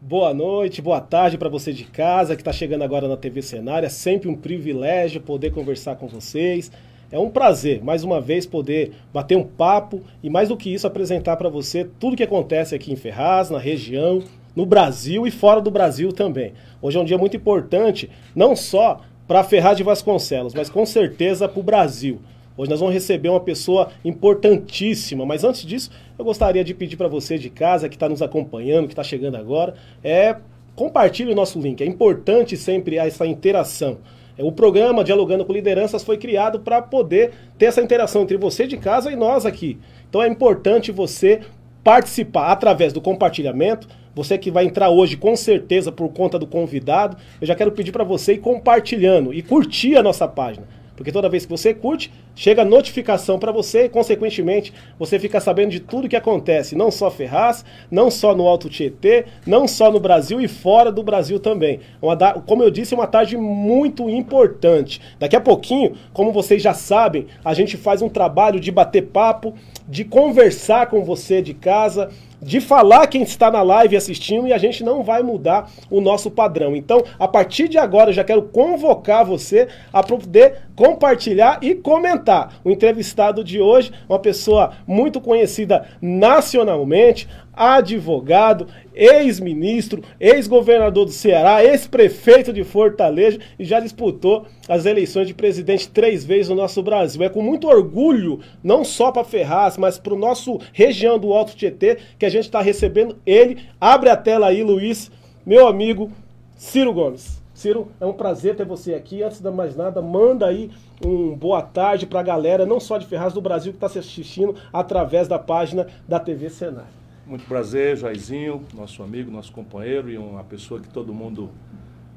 Boa noite, boa tarde para você de casa que está chegando agora na TV Cenário. É sempre um privilégio poder conversar com vocês. É um prazer, mais uma vez, poder bater um papo e, mais do que isso, apresentar para você tudo que acontece aqui em Ferraz, na região, no Brasil e fora do Brasil também. Hoje é um dia muito importante, não só para Ferraz de Vasconcelos, mas com certeza para o Brasil. Hoje nós vamos receber uma pessoa importantíssima, mas antes disso, eu gostaria de pedir para você de casa que está nos acompanhando, que está chegando agora, é compartilhe o nosso link. É importante sempre essa interação. É, o programa Dialogando com Lideranças foi criado para poder ter essa interação entre você de casa e nós aqui. Então é importante você participar através do compartilhamento. Você que vai entrar hoje com certeza por conta do convidado, eu já quero pedir para você ir compartilhando e curtir a nossa página. Porque toda vez que você curte, chega notificação para você e, consequentemente, você fica sabendo de tudo que acontece, não só Ferraz, não só no Alto Tietê, não só no Brasil e fora do Brasil também. Uma, como eu disse, é uma tarde muito importante. Daqui a pouquinho, como vocês já sabem, a gente faz um trabalho de bater papo, de conversar com você de casa, de falar quem está na live assistindo e a gente não vai mudar o nosso padrão. Então, a partir de agora, eu já quero convocar você a poder compartilhar e comentar. O entrevistado de hoje, uma pessoa muito conhecida nacionalmente, advogado, ex-ministro, ex-governador do Ceará, ex-prefeito de Fortaleza e já disputou as eleições de presidente três vezes no nosso Brasil. É com muito orgulho, não só para Ferraz, mas para o nosso região do Alto Tietê, que a gente está recebendo ele. Abre a tela aí, Luiz, meu amigo Ciro Gomes. Ciro, é um prazer ter você aqui. Antes de mais nada, manda aí um boa tarde para a galera, não só de Ferraz do Brasil, que está se assistindo através da página da TV Cenário. Muito prazer, Jairzinho, nosso amigo, nosso companheiro e uma pessoa que todo mundo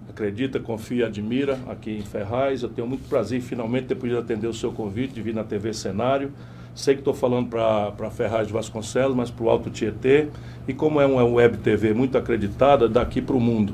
acredita, confia e admira aqui em Ferraz. Eu tenho muito prazer finalmente ter podido atender o seu convite de vir na TV Cenário. Sei que estou falando para Ferraz de Vasconcelos, mas para o Alto Tietê. E como é uma web TV muito acreditada, daqui para o mundo.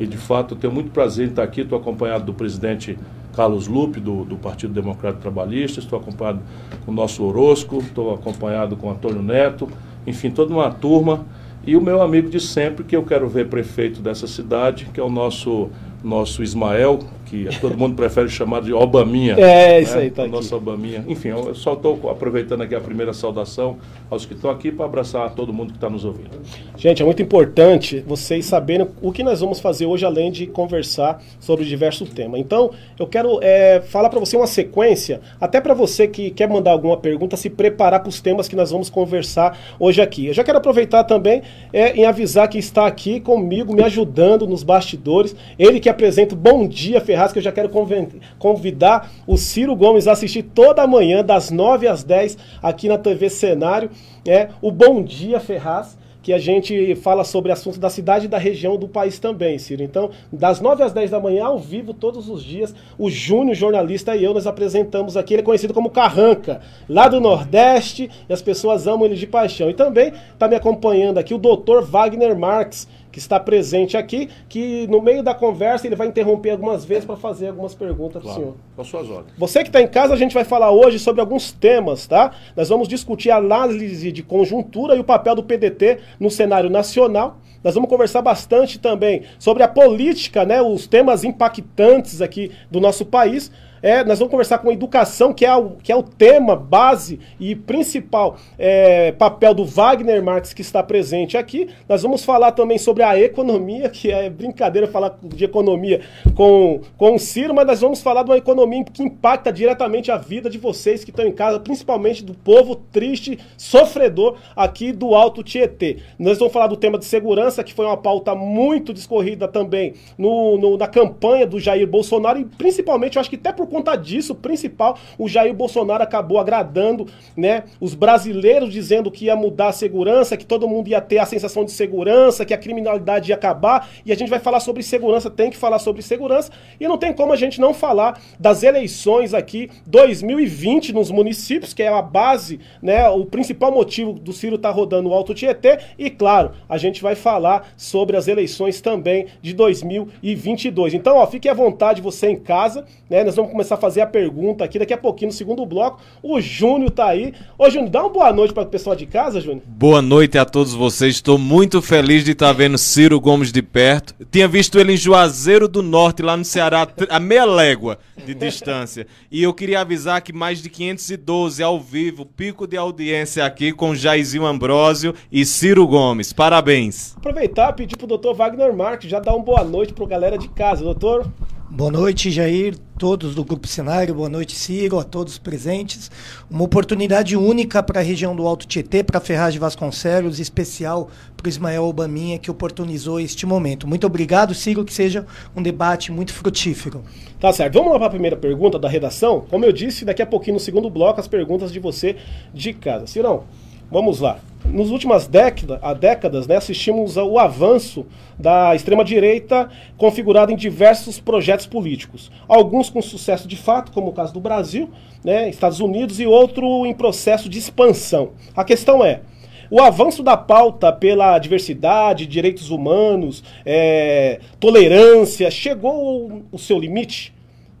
E de fato, eu tenho muito prazer em estar aqui. Estou acompanhado do presidente Carlos Lupe, do, do Partido Democrático Trabalhista. Estou acompanhado com o nosso Orosco. Estou acompanhado com Antônio Neto enfim, toda uma turma. E o meu amigo de sempre, que eu quero ver prefeito dessa cidade, que é o nosso, nosso Ismael, que todo mundo prefere chamar de Obaminha. É, né? isso aí, tá o nosso Obaminha. Enfim, eu só estou aproveitando aqui a primeira saudação aos que estão aqui para abraçar todo mundo que está nos ouvindo. Gente, é muito importante vocês saberem o que nós vamos fazer hoje, além de conversar sobre diversos temas. Então, eu quero é, falar para você uma sequência, até para você que quer mandar alguma pergunta, se preparar para os temas que nós vamos conversar hoje aqui. Eu já quero aproveitar também é, em avisar que está aqui comigo, me ajudando nos bastidores, ele que apresenta o Bom Dia Ferraz Ferraz, que eu já quero convidar o Ciro Gomes a assistir toda manhã, das 9 às 10, aqui na TV Cenário. É o Bom Dia Ferraz que a gente fala sobre assuntos da cidade e da região do país também, Ciro. Então, das 9 às 10 da manhã, ao vivo, todos os dias, o Júnior, jornalista, e eu nos apresentamos aqui. Ele é conhecido como Carranca, lá do Nordeste, e as pessoas amam ele de paixão. E também está me acompanhando aqui o doutor Wagner Marques, que está presente aqui, que no meio da conversa ele vai interromper algumas vezes para fazer algumas perguntas claro, para o senhor. Com suas ordens. Você que está em casa, a gente vai falar hoje sobre alguns temas, tá? Nós vamos discutir a análise de conjuntura e o papel do PDT no cenário nacional. Nós vamos conversar bastante também sobre a política, né, os temas impactantes aqui do nosso país. É, nós vamos conversar com educação, que é o, que é o tema base e principal é, papel do Wagner Marx, que está presente aqui. Nós vamos falar também sobre a economia, que é brincadeira falar de economia com, com o Ciro, mas nós vamos falar de uma economia que impacta diretamente a vida de vocês que estão em casa, principalmente do povo triste, sofredor aqui do Alto Tietê. Nós vamos falar do tema de segurança, que foi uma pauta muito discorrida também no, no na campanha do Jair Bolsonaro, e principalmente, eu acho que até por conta disso, principal, o Jair Bolsonaro acabou agradando né, os brasileiros, dizendo que ia mudar a segurança, que todo mundo ia ter a sensação de segurança, que a criminalidade ia acabar. E a gente vai falar sobre segurança, tem que falar sobre segurança. E não tem como a gente não falar das eleições aqui 2020 nos municípios, que é a base, né, o principal motivo do Ciro estar tá rodando o Alto Tietê. E claro, a gente vai falar sobre as eleições também de 2022. Então, ó, fique à vontade você em casa, né? Nós vamos começar a fazer a pergunta aqui daqui a pouquinho, no segundo bloco. O Júnior tá aí. Ô, Júnior, dá uma boa noite para o pessoal de casa, Júnior. Boa noite a todos vocês. Estou muito feliz de estar vendo Ciro Gomes de perto. Tinha visto ele em Juazeiro do Norte, lá no Ceará, a meia légua de distância. E eu queria avisar que mais de 512 ao vivo, pico de audiência aqui com Jairzinho Ambrósio e Ciro Gomes. Parabéns. Aproveitar e pedir pro doutor Wagner Marques já dar uma boa noite pro galera de casa, doutor. Boa noite, Jair, todos do Grupo Cenário, boa noite, Ciro, a todos presentes. Uma oportunidade única para a região do Alto Tietê, para a Ferragem Vasconcelos, especial para o Ismael Obaminha, que oportunizou este momento. Muito obrigado, Ciro, que seja um debate muito frutífero. Tá certo. Vamos lá para a primeira pergunta da redação? Como eu disse, daqui a pouquinho, no segundo bloco, as perguntas de você de casa. Cirão, vamos lá nos últimas décadas, décadas né, assistimos ao avanço da extrema-direita configurada em diversos projetos políticos. Alguns com sucesso de fato, como o caso do Brasil, né, Estados Unidos, e outro em processo de expansão. A questão é, o avanço da pauta pela diversidade, direitos humanos, é, tolerância, chegou ao seu limite?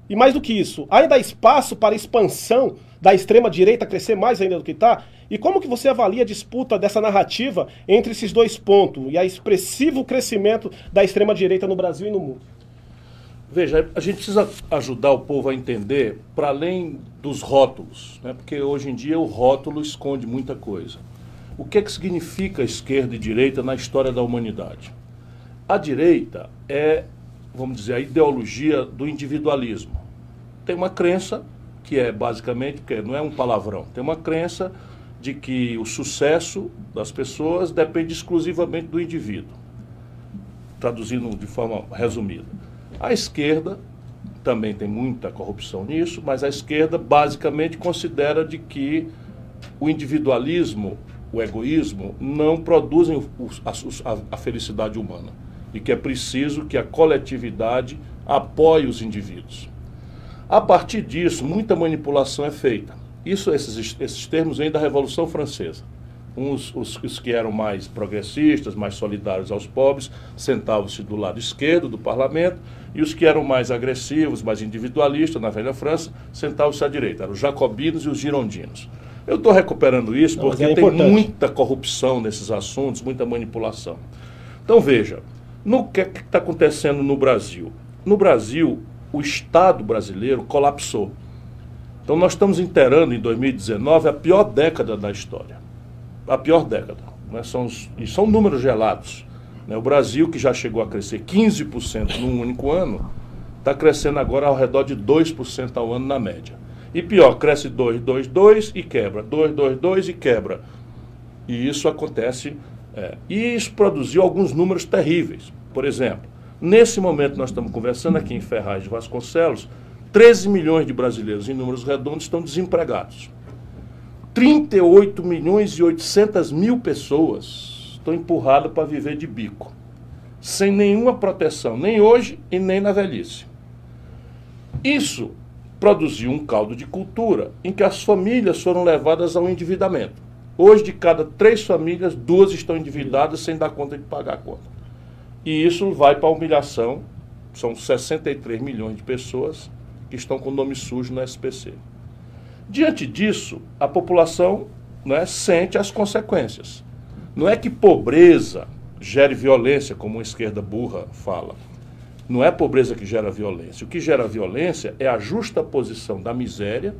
E mais do que isso, ainda há espaço para expansão da extrema-direita crescer mais ainda do que está? E como que você avalia a disputa dessa narrativa entre esses dois pontos e a expressivo crescimento da extrema-direita no Brasil e no mundo? Veja, a gente precisa ajudar o povo a entender, para além dos rótulos, né? porque hoje em dia o rótulo esconde muita coisa. O que é que significa esquerda e direita na história da humanidade? A direita é, vamos dizer, a ideologia do individualismo. Tem uma crença que é basicamente, porque não é um palavrão, tem uma crença de que o sucesso das pessoas depende exclusivamente do indivíduo. Traduzindo de forma resumida. A esquerda também tem muita corrupção nisso, mas a esquerda basicamente considera de que o individualismo, o egoísmo, não produzem a, felicidade humana e que é preciso que a coletividade apoie os indivíduos. A partir disso, muita manipulação é feita. Isso, esses, esses termos vêm da Revolução Francesa. Uns, os, os que eram mais progressistas, mais solidários aos pobres, sentavam-se do lado esquerdo do parlamento, e os que eram mais agressivos, mais individualistas, na velha França, sentavam-se à direita. Eram os jacobinos e os girondinos. Eu estou recuperando isso porque é tem muita corrupção nesses assuntos, muita manipulação. Então veja, no que está acontecendo no Brasil? No Brasil, o Estado brasileiro colapsou. Então nós estamos inteirando em 2019 a pior década da história. A pior década. Né? São, e são números gelados. Né? O Brasil, que já chegou a crescer 15% num único ano, está crescendo agora ao redor de 2% ao ano na média. E pior, cresce 2, 2, 2 e quebra. 2, 2, 2 e quebra. E isso acontece. É, e isso produziu alguns números terríveis. Por exemplo, nesse momento nós estamos conversando aqui em Ferraz de Vasconcelos, 13 milhões de brasileiros, em números redondos, estão desempregados. 38 milhões e 800 mil pessoas estão empurradas para viver de bico, sem nenhuma proteção, nem hoje e nem na velhice. Isso produziu um caldo de cultura em que as famílias foram levadas ao endividamento. Hoje, de cada três famílias, duas estão endividadas sem dar conta de pagar a conta. E isso vai para a humilhação. São 63 milhões de pessoas que estão com nome sujo no SPC. Diante disso, a população né, sente as consequências. Não é que pobreza gere violência, como a esquerda burra fala. Não é pobreza que gera violência. O que gera violência é a justa posição da miséria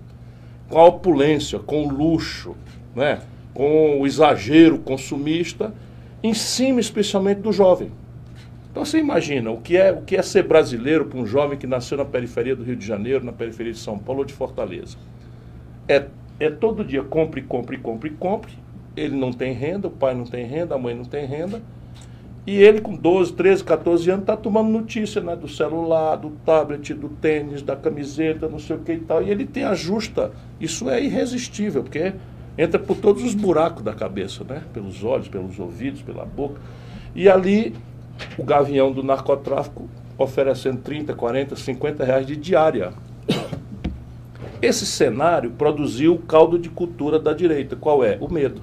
com a opulência, com o luxo, né, com o exagero consumista, em cima especialmente do jovem. Então você imagina o que é, o que é ser brasileiro para um jovem que nasceu na periferia do Rio de Janeiro, na periferia de São Paulo ou de Fortaleza. É, é todo dia compre, compre, compre, compre. Ele não tem renda, o pai não tem renda, a mãe não tem renda. E ele, com 12, 13, 14 anos, está tomando notícia né, do celular, do tablet, do tênis, da camiseta, não sei o que e tal. E ele tem a justa. Isso é irresistível, porque entra por todos os buracos da cabeça, né? Pelos olhos, pelos ouvidos, pela boca. E ali o gavião do narcotráfico oferecendo 30, 40, 50 reais de diária. Esse cenário produziu o caldo de cultura da direita. Qual é? O medo.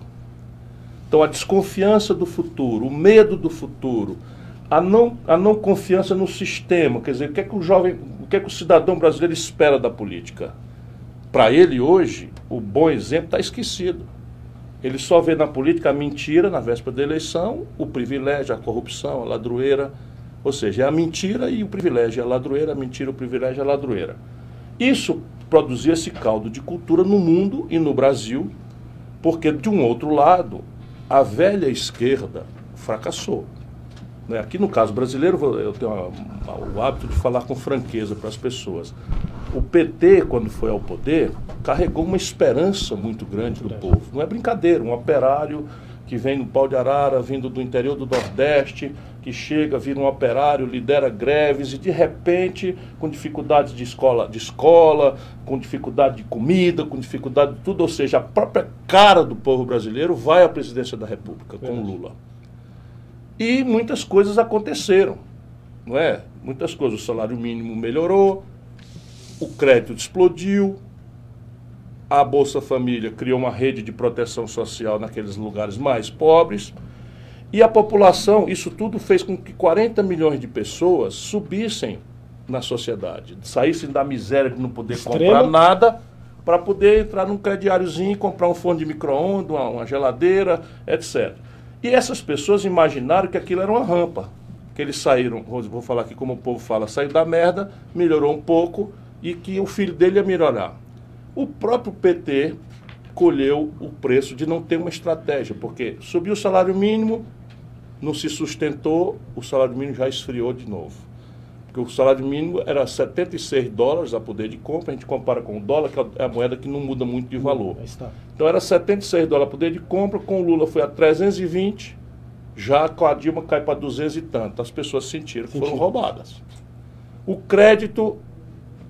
Então, a desconfiança do futuro, o medo do futuro, a não, a não confiança no sistema. Quer dizer, o que é que o jovem, o que é que o cidadão brasileiro espera da política? Para ele hoje, o bom exemplo está esquecido. Ele só vê na política a mentira na véspera da eleição, o privilégio, a corrupção, a ladroeira. Ou seja, é a mentira e o privilégio, é a ladroeira, a mentira, o privilégio, a ladroeira. Isso produzia esse caldo de cultura no mundo e no Brasil, porque, de um outro lado, a velha esquerda fracassou. Né? Aqui no caso brasileiro, eu tenho o hábito de falar com franqueza para as pessoas. O PT, quando foi ao poder, carregou uma esperança muito grande do povo. Não é brincadeira, um operário que vem no pau de arara, vindo do interior do Nordeste, que chega, vira um operário, lidera greves e de repente, com dificuldades de escola, de escola, com dificuldade de comida, com dificuldade de tudo, ou seja, a própria cara do povo brasileiro vai à presidência da República com Lula. E muitas coisas aconteceram, não é? Muitas coisas. O salário mínimo melhorou, o crédito explodiu, a Bolsa Família criou uma rede de proteção social naqueles lugares mais pobres. E a população, isso tudo fez com que 40 milhões de pessoas subissem na sociedade, saíssem da miséria de não poder Extrema. comprar nada para poder entrar num crediáriozinho e comprar um fone de micro-ondas, uma, uma geladeira, etc. E essas pessoas imaginaram que aquilo era uma rampa. Que eles saíram, vou falar aqui como o povo fala, saiu da merda, melhorou um pouco e que o filho dele ia melhorar. O próprio PT colheu o preço de não ter uma estratégia, porque subiu o salário mínimo, não se sustentou, o salário mínimo já esfriou de novo. Porque o salário mínimo era 76 dólares a poder de compra, a gente compara com o dólar, que é a moeda que não muda muito de valor. Então era 76 dólares a poder de compra, com o Lula foi a 320, já com a Dilma cai para 200 e tanto. As pessoas sentiram que foram roubadas. O crédito,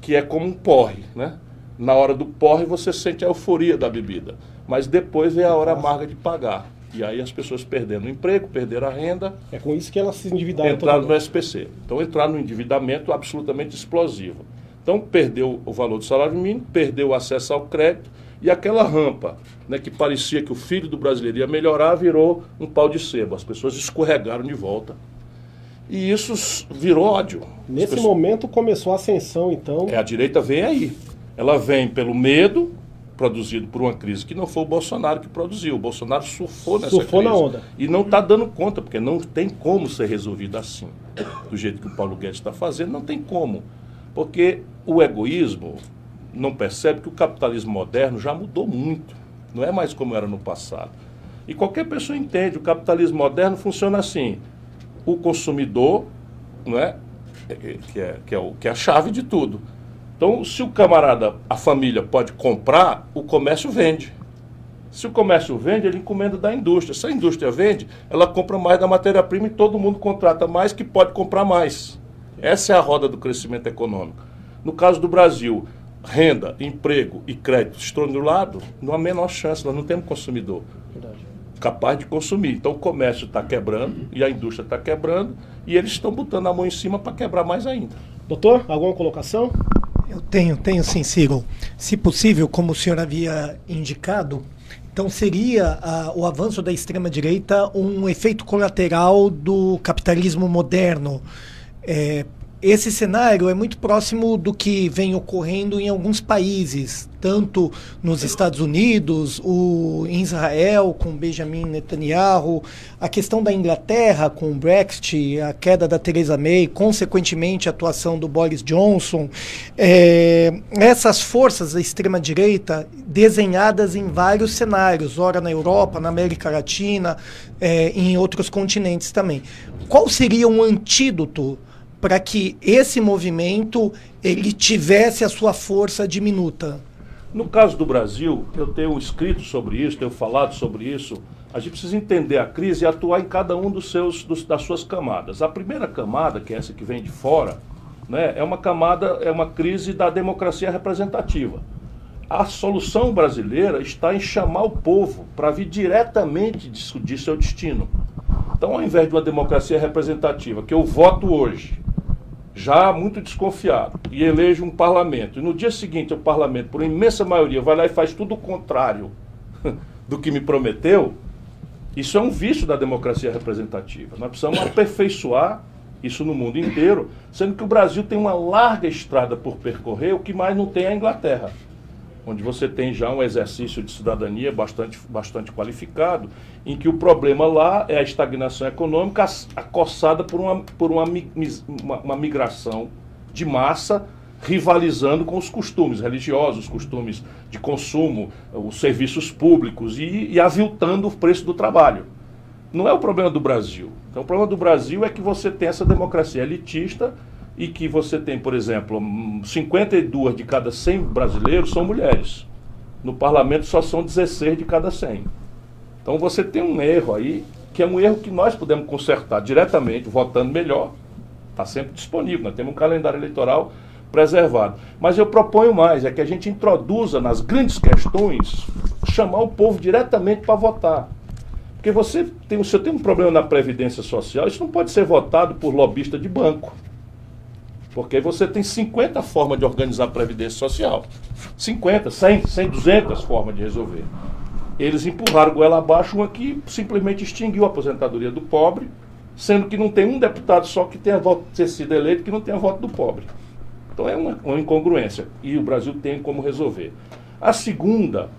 que é como um porre, né? Na hora do porre você sente a euforia da bebida, mas depois vem a hora amarga de pagar. E aí as pessoas perdendo o emprego, perderam a renda. É com isso que elas se endividaram. Entraram no SPC. Então entraram no endividamento absolutamente explosivo. Então perdeu o valor do salário mínimo, perdeu o acesso ao crédito e aquela rampa, né, que parecia que o filho do brasileiro ia melhorar, virou um pau de sebo. As pessoas escorregaram de volta. E isso virou ódio. Nesse pessoas... momento começou a ascensão, então. É, a direita vem aí. Ela vem pelo medo, produzido por uma crise que não foi o Bolsonaro que produziu. O Bolsonaro surfou nessa surfou crise. na onda. E não está dando conta, porque não tem como ser resolvido assim. Do jeito que o Paulo Guedes está fazendo, não tem como. Porque o egoísmo não percebe que o capitalismo moderno já mudou muito. Não é mais como era no passado. E qualquer pessoa entende, o capitalismo moderno funciona assim. O consumidor, não é? Que, é, que, é o, que é a chave de tudo então, se o camarada, a família pode comprar, o comércio vende. Se o comércio vende, ele encomenda da indústria. Se a indústria vende, ela compra mais da matéria-prima e todo mundo contrata mais que pode comprar mais. Essa é a roda do crescimento econômico. No caso do Brasil, renda, emprego e crédito estão do lado, não há menor chance, nós não temos consumidor Verdade. Capaz de consumir. Então o comércio está quebrando e a indústria está quebrando e eles estão botando a mão em cima para quebrar mais ainda. Doutor, alguma colocação? Eu tenho, tenho sim, Ciro. Se possível, como o senhor havia indicado, então seria o avanço da extrema-direita um efeito colateral do capitalismo moderno. É, esse cenário é muito próximo do que vem ocorrendo em alguns países, tanto nos Estados Unidos, o, em Israel, com Benjamin Netanyahu, a questão da Inglaterra com o Brexit, a queda da Theresa May, consequentemente a atuação do Boris Johnson. É, essas forças da extrema-direita desenhadas em vários cenários, ora na Europa, na América Latina, é, em outros continentes também. Qual seria um antídoto? Para que esse movimento ele tivesse a sua força diminuta? No caso do Brasil, eu tenho escrito sobre isso, tenho falado sobre isso. A gente precisa entender a crise e atuar em cada um dos seus, dos, das suas camadas. A primeira camada, que é essa que vem de fora, né, é uma camada, é uma crise da democracia representativa. A solução brasileira está em chamar o povo para vir diretamente discutir seu destino. Então, ao invés de uma democracia representativa, que eu voto hoje, já muito desconfiado, e elege um parlamento, e no dia seguinte o parlamento, por imensa maioria, vai lá e faz tudo o contrário do que me prometeu, Isso é um vício da democracia representativa. Nós precisamos aperfeiçoar isso no mundo inteiro, sendo que o Brasil tem uma larga estrada por percorrer, o que mais não tem é a Inglaterra, onde você tem já um exercício de cidadania bastante, bastante qualificado, em que o problema lá é a estagnação econômica acossada por uma, por uma, uma, uma migração de massa rivalizando com os costumes religiosos, os costumes de consumo, os serviços públicos e, e aviltando o preço do trabalho. Não é o problema do Brasil. Então, o problema do Brasil é que você tem essa democracia elitista e que você tem, por exemplo, 52 de cada 100 brasileiros são mulheres. No parlamento só são 16 de cada 100. Então, você tem um erro aí, que é um erro que nós podemos consertar diretamente, votando melhor. Está sempre disponível. Nós temos um calendário eleitoral preservado. Mas eu proponho mais, é que a gente introduza nas grandes questões, chamar o povo diretamente para votar. Porque você tem, se tem um problema na Previdência Social, isso não pode ser votado por lobista de banco. Porque você tem 50 formas de organizar a Previdência Social. 50, 100, 100, 200 formas de resolver. Eles empurraram goela abaixo uma que simplesmente extinguiu a aposentadoria do pobre, sendo que não tem um deputado só que tenha voto, ter sido eleito que não tenha voto do pobre. Então é uma, uma incongruência e o Brasil tem como resolver. A segunda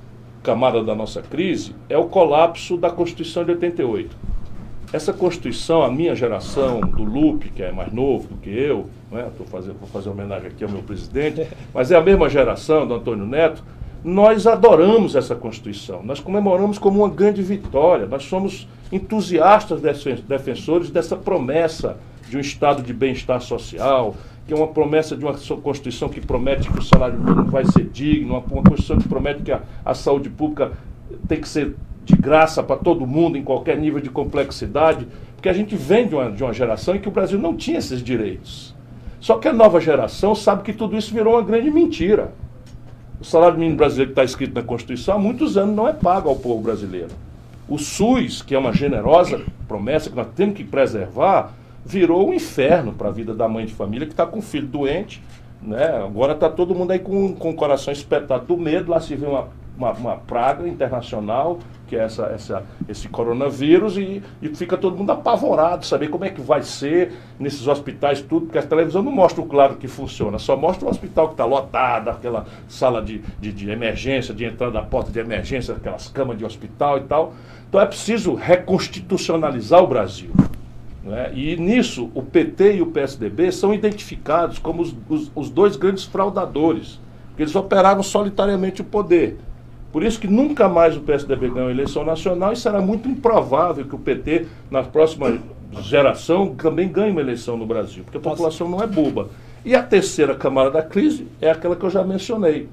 camada da nossa crise é o colapso da Constituição de 88. Essa Constituição, a minha geração, do Lupe, que é mais novo do que eu, né? Tô fazendo, vou fazer homenagem aqui ao meu presidente, mas é a mesma geração do Antônio Neto, nós adoramos essa Constituição, nós comemoramos como uma grande vitória, nós somos entusiastas defensores dessa promessa de um estado de bem-estar social, que é uma promessa de uma Constituição que promete que o salário mínimo vai ser digno, uma, Constituição que promete que a, a saúde pública tem que ser de graça para todo mundo, em qualquer nível de complexidade, porque a gente vem de uma, de uma geração em que o Brasil não tinha esses direitos. Só que a nova geração sabe que tudo isso virou uma grande mentira. O salário mínimo brasileiro que está escrito na Constituição há muitos anos não é pago ao povo brasileiro. O SUS, que é uma generosa promessa que nós temos que preservar, virou um inferno para a vida da mãe de família que está com um filho doente. Né? Agora está todo mundo aí com, com o coração espetado do medo. Lá se vê uma, uma, uma praga internacional, que é essa, essa, esse coronavírus, e, e fica todo mundo apavorado, saber como é que vai ser nesses hospitais, tudo, porque a televisão não mostra o claro que funciona, só mostra o hospital que está lotado, aquela sala de, de, de emergência, de entrada da porta de emergência, aquelas camas de hospital e tal. Então é preciso reconstitucionalizar o Brasil. Né? E nisso, o PT e o PSDB são identificados como os, os, os dois grandes fraudadores, porque eles operaram solitariamente o poder. Por isso que nunca mais o PSDB ganhou a eleição nacional e será muito improvável que o PT, na próxima geração, também ganhe uma eleição no Brasil, porque a população não é boba. E a terceira camada da crise é aquela que eu já mencionei.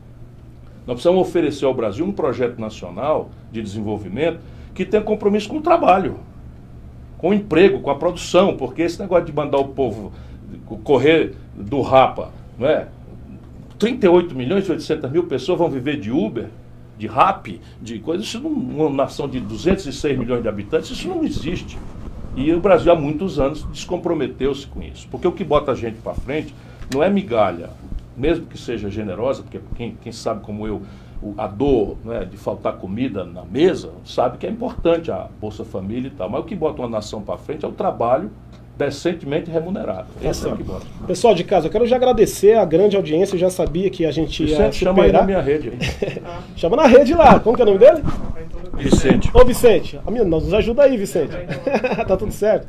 Nós precisamos oferecer ao Brasil um projeto nacional de desenvolvimento que tenha compromisso com o trabalho com o emprego, com a produção, porque esse negócio de mandar o povo correr do rapa, não é? 38 milhões e 800 mil pessoas vão viver de Uber, de rap, de coisas. Isso numa nação de 206 milhões de habitantes, isso não existe. E o Brasil há muitos anos descomprometeu-se com isso. Porque o que bota a gente para frente não é migalha, mesmo que seja generosa, porque quem, quem sabe como eu a dor né, de faltar comida na mesa, sabe que é importante a Bolsa Família e tal. Mas o que bota uma nação para frente é o trabalho decentemente remunerado. Esse é o que bota. Pessoal de casa, eu quero já agradecer a grande audiência. Eu já sabia que a gente ia Vicente, superar. chama aí na minha rede. chama na rede lá. Como que é o nome dele? Vicente. Ô, Vicente. Amigo, nos ajuda aí, Vicente. tá tudo certo.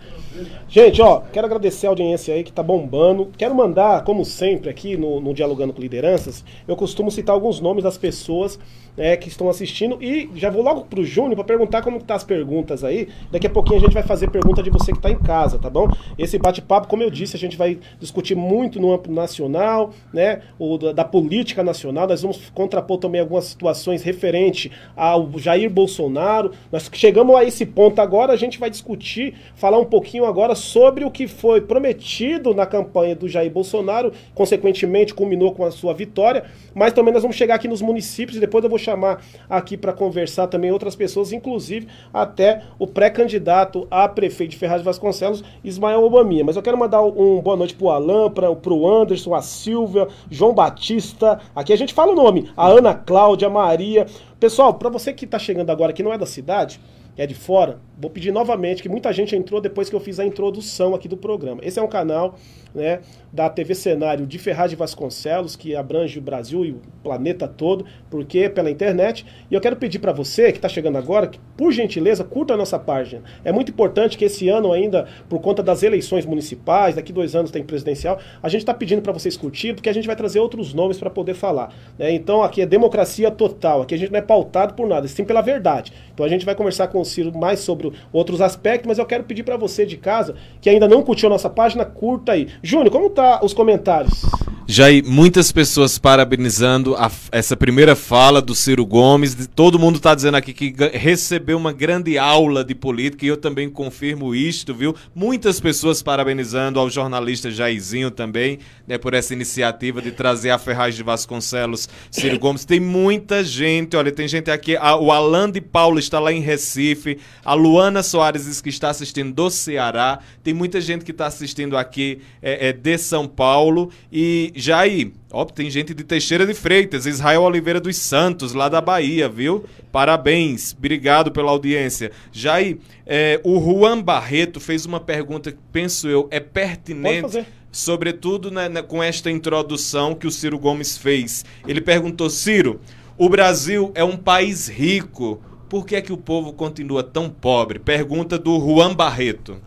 Gente, ó, quero agradecer a audiência aí que tá bombando. Quero mandar, como sempre, aqui no, no Dialogando com Lideranças, eu costumo citar alguns nomes das pessoas né, que estão assistindo e já vou logo pro Júnior para perguntar como que tá as perguntas aí. Daqui a pouquinho a gente vai fazer pergunta de você que tá em casa, tá bom? Esse bate-papo, como eu disse, a gente vai discutir muito no âmbito nacional, né, o da, da política nacional. Nós vamos contrapor também algumas situações referente ao Jair Bolsonaro. Nós chegamos a esse ponto agora, a gente vai discutir, falar um pouquinho pouquinho agora sobre o que foi prometido na campanha do Jair Bolsonaro, consequentemente culminou com a sua vitória, mas também nós vamos chegar aqui nos municípios e depois eu vou chamar aqui para conversar também outras pessoas, inclusive até o pré-candidato a prefeito de Ferraz de Vasconcelos, Ismael Obaminha. Mas eu quero mandar um boa noite pro Alan, para pro Anderson, a Silvia, João Batista. Aqui a gente fala o nome, a Ana Cláudia, a Maria. Pessoal, para você que está chegando agora que não é da cidade, é de fora, vou pedir novamente, que muita gente entrou depois que eu fiz a introdução aqui do programa. Esse é um canal né, da TV Cenário de Ferraz de Vasconcelos, que abrange o Brasil e o planeta todo, porque pela internet. E eu quero pedir para você que está chegando agora, que por gentileza curta a nossa página. É muito importante que esse ano ainda, por conta das eleições municipais, daqui dois anos tem presidencial, a gente está pedindo para vocês curtir, porque a gente vai trazer outros nomes para poder falar. Né? Então aqui é democracia total, aqui a gente não é pautado por nada, sim pela verdade. Então a gente vai conversar com o Ciro mais sobre outros aspectos, mas eu quero pedir para você de casa que ainda não curtiu a nossa página, curta aí. Júnior, como tá os comentários? Jair, muitas pessoas parabenizando a, essa primeira fala do Ciro Gomes. Todo mundo está dizendo aqui que recebeu uma grande aula de política e eu também confirmo isto, viu? Muitas pessoas parabenizando ao jornalista Jairzinho também, né, por essa iniciativa de trazer a Ferraz de Vasconcelos, Ciro Gomes. Tem muita gente, olha, tem gente aqui, a, o Alan de Paulo está lá em Recife, a Luana Soares diz que está assistindo do Ceará, tem muita gente que está assistindo aqui é, é, de São Paulo e Jair, ó, tem gente de Teixeira de Freitas, Israel Oliveira dos Santos, lá da Bahia, viu? Parabéns, obrigado pela audiência. Jair, é, o Juan Barreto fez uma pergunta que, penso eu, é pertinente sobretudo né, né, com esta introdução que o Ciro Gomes fez. Ele perguntou: Ciro, o Brasil é um país rico, por que é que o povo continua tão pobre? Pergunta do Juan Barreto.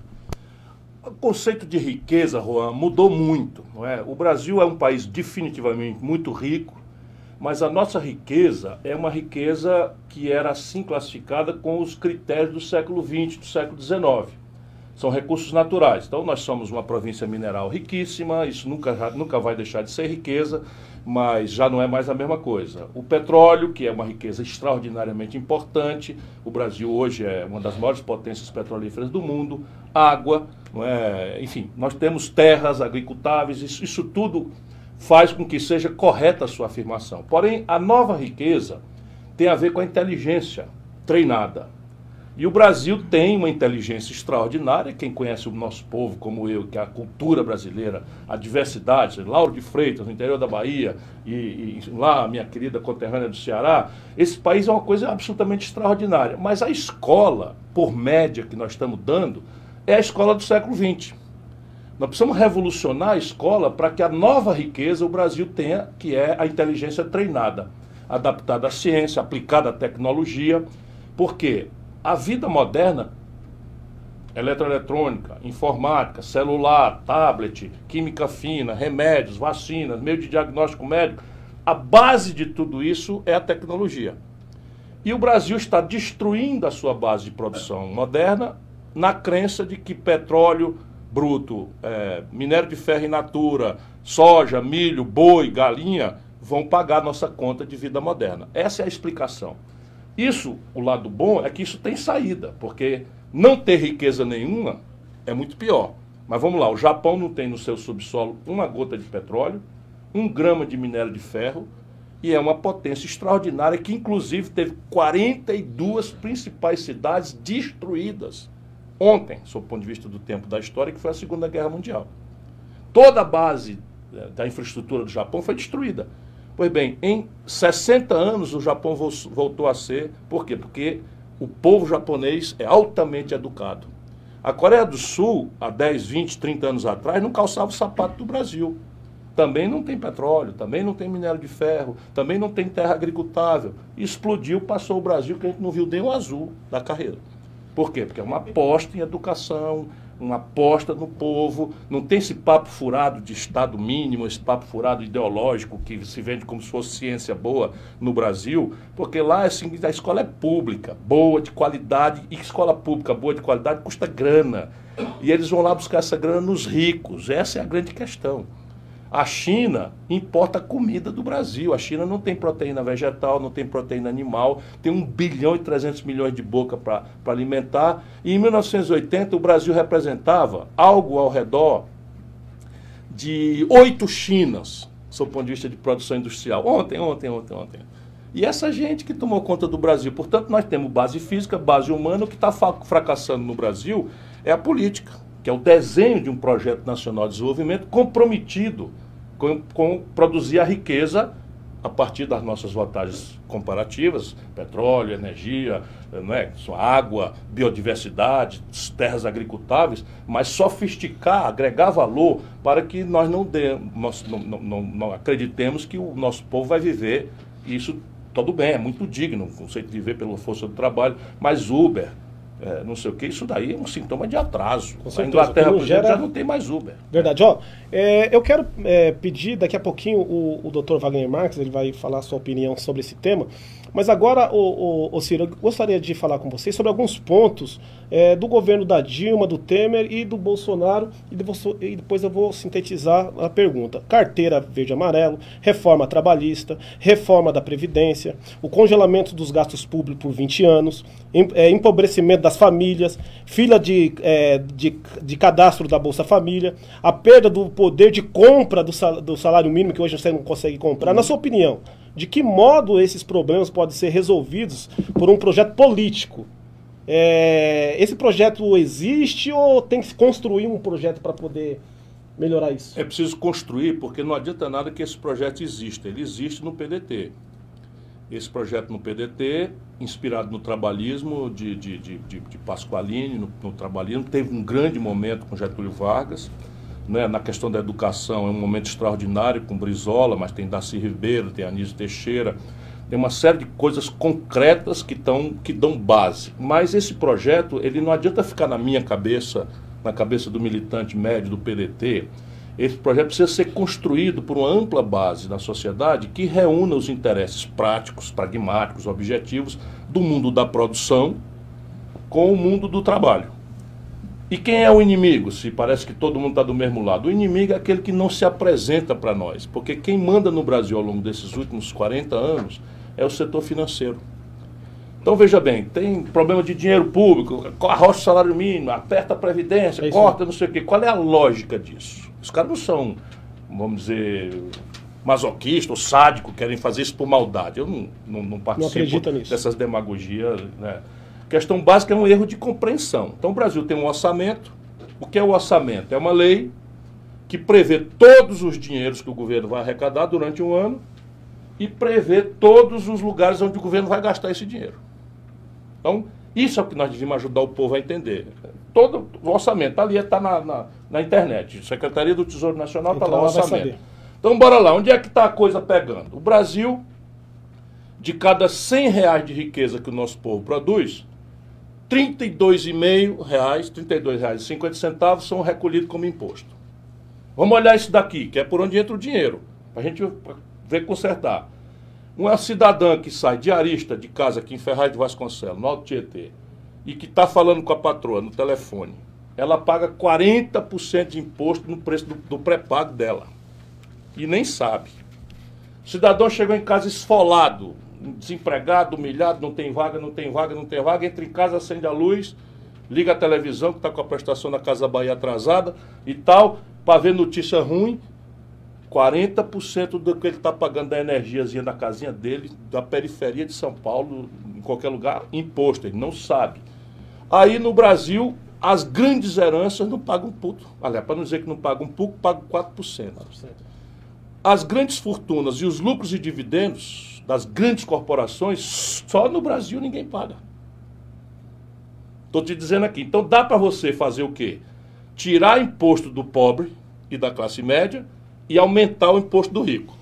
O conceito de riqueza, Juan, mudou muito. Não é? O Brasil é um país definitivamente muito rico, mas a nossa riqueza é uma riqueza que era assim classificada com os critérios do século XX, do século XIX. São recursos naturais. Então, nós somos uma província mineral riquíssima, isso nunca, nunca vai deixar de ser riqueza, mas já não é mais a mesma coisa. O petróleo, que é uma riqueza extraordinariamente importante, o Brasil hoje é uma das maiores potências petrolíferas do mundo, água, é? enfim, nós temos terras agricultáveis, isso, isso tudo faz com que seja correta a sua afirmação. Porém, a nova riqueza tem a ver com a inteligência treinada. E o Brasil tem uma inteligência extraordinária. Quem conhece o nosso povo, como eu, que é a cultura brasileira, a diversidade, Lauro de Freitas, no interior da Bahia, e, e lá, minha querida conterrânea do Ceará, esse país é uma coisa absolutamente extraordinária. Mas a escola, por média que nós estamos dando, é a escola do século XX. Nós precisamos revolucionar a escola para que a nova riqueza o Brasil tenha, que é a inteligência treinada, adaptada à ciência, aplicada à tecnologia. Por quê? A vida moderna, eletroeletrônica, informática, celular, tablet, química fina, remédios, vacinas, meio de diagnóstico médico, a base de tudo isso é a tecnologia. E o Brasil está destruindo a sua base de produção moderna na crença de que petróleo bruto, é, minério de ferro in natura, soja, milho, boi, galinha vão pagar nossa conta de vida moderna. Essa é a explicação. Isso, o lado bom é que isso tem saída, porque não ter riqueza nenhuma é muito pior. Mas vamos lá, o Japão não tem no seu subsolo uma gota de petróleo, um grama de minério de ferro, e é uma potência extraordinária que, inclusive, teve 42 principais cidades destruídas ontem, sob o ponto de vista do tempo da história, que foi a Segunda Guerra Mundial. Toda a base eh, da infraestrutura do Japão foi destruída. Pois bem, em 60 anos o Japão voltou a ser. Por quê? Porque o povo japonês é altamente educado. A Coreia do Sul, há 10, 20, 30 anos atrás, não calçava o sapato do Brasil. Também não tem petróleo, também não tem minério de ferro, também não tem terra agricultável. Explodiu, passou o Brasil, que a gente não viu nem o azul da carreira. Por quê? Porque é uma aposta em educação, uma aposta no povo, não tem esse papo furado de Estado mínimo, esse papo furado ideológico que se vende como se fosse ciência boa no Brasil, porque lá assim, a escola é pública, boa, de qualidade, e escola pública boa, de qualidade, custa grana. E eles vão lá buscar essa grana nos ricos, essa é a grande questão. A China importa comida do Brasil. A China não tem proteína vegetal, não tem proteína animal, tem 1 bilhão e 300 milhões de boca para alimentar. E em 1980 o Brasil representava algo ao redor de oito Chinas, sob o ponto de vista de produção industrial. Ontem, ontem, ontem, ontem. E essa gente que tomou conta do Brasil. Portanto, nós temos base física, base humana. O que está fracassando no Brasil é a política que é o desenho de um projeto nacional de desenvolvimento comprometido com, com produzir a riqueza a partir das nossas vantagens comparativas, petróleo, energia, não é? água, biodiversidade, terras agricultáveis, mas sofisticar, agregar valor para que nós não, dê, nós não, não, não acreditemos que o nosso povo vai viver isso tudo bem, é muito digno o conceito de viver pela força do trabalho, mas Uber, é, não sei o que, isso daí é um sintoma de atraso. Com a Inglaterra, por exemplo, já não tem mais Uber. Verdade, ó. é, eu quero é, pedir daqui a pouquinho o, o Dr. Wagner Marques, ele vai falar a sua opinião sobre esse tema. Mas agora, o, o, Ciro, eu gostaria de falar com vocês sobre alguns pontos é, do governo da Dilma, do Temer e do Bolsonaro. E, de e depois eu vou sintetizar a pergunta. Carteira verde e amarelo, reforma trabalhista, reforma da Previdência, o congelamento dos gastos públicos por 20 anos, em- é, empobrecimento das famílias, fila de, é, de, de cadastro da Bolsa Família, a perda do poder de compra do, do salário mínimo, que hoje você não consegue comprar. Na sua opinião, de que modo esses problemas podem ser resolvidos por um projeto político? É, esse projeto existe ou tem que se construir um projeto para poder melhorar isso? É preciso construir, porque não adianta nada que esse projeto exista. Ele existe no PDT. Esse projeto no PDT, inspirado no trabalhismo de, de, de, de, de Pasqualini, no, no trabalhismo, teve um grande momento com Getúlio Vargas. Né? Na questão da educação, é um momento extraordinário com Brizola, mas tem Darcy Ribeiro, tem Anísio Teixeira. Tem uma série de coisas concretas que, tão, que dão base. Mas esse projeto, ele não adianta ficar na minha cabeça, na cabeça do militante médio do PDT. Esse projeto precisa ser construído por uma ampla base da sociedade que reúna os interesses práticos, pragmáticos, objetivos do mundo da produção com o mundo do trabalho. E quem é o inimigo? Se parece que todo mundo está do mesmo lado. O inimigo é aquele que não se apresenta para nós. Porque quem manda no Brasil ao longo desses últimos 40 anos é o setor financeiro. Então veja bem, tem problema de dinheiro público, arrocha o salário mínimo, aperta a previdência, É corta não sei o quê. Qual é a lógica disso? Os caras não são, vamos dizer, masoquistas ou sádicos, querem fazer isso por maldade. Eu não, não, não participo nisso. dessas demagogias. Né? Questão básica é um erro de compreensão. Então o Brasil tem um orçamento. O que é o orçamento? É uma lei que prevê todos os dinheiros que o governo vai arrecadar durante um ano e prevê todos os lugares onde o governo vai gastar esse dinheiro. Então, isso é o que nós devíamos ajudar o povo a entender. Todo o orçamento ali está na, na, na internet. Secretaria do Tesouro Nacional está Entra lá o orçamento. Então, bora lá. Onde é que está a coisa pegando? O Brasil, de cada 100 reais de riqueza que o nosso povo produz, 32,5 reais, R$ 32,50 são recolhidos como imposto. Vamos olhar isso daqui, que é por onde entra o dinheiro, para a gente ver consertar. Uma cidadã que sai diarista de casa aqui em Ferraz de Vasconcelos, no Alto Tietê, e que está falando com a patroa no telefone, ela paga 40% de imposto no preço do, do pré-pago dela. E nem sabe. O cidadão chegou em casa esfolado, desempregado, humilhado, não tem vaga, não tem vaga, não tem vaga, entra em casa, acende a luz, liga a televisão, que está com a prestação da Casa Bahia atrasada e tal, para ver notícia ruim. 40% do que ele está pagando da energiazinha da casinha dele, da periferia de São Paulo, em qualquer lugar, imposto, ele não sabe. Aí no Brasil, as grandes heranças não pagam puto. Aliás, para não dizer que não pagam pouco, pagam 4%. As grandes fortunas e os lucros e dividendos das grandes corporações, só no Brasil ninguém paga. Estou te dizendo aqui. Então dá para você fazer o quê? Tirar imposto do pobre e da classe média e aumentar o imposto do rico.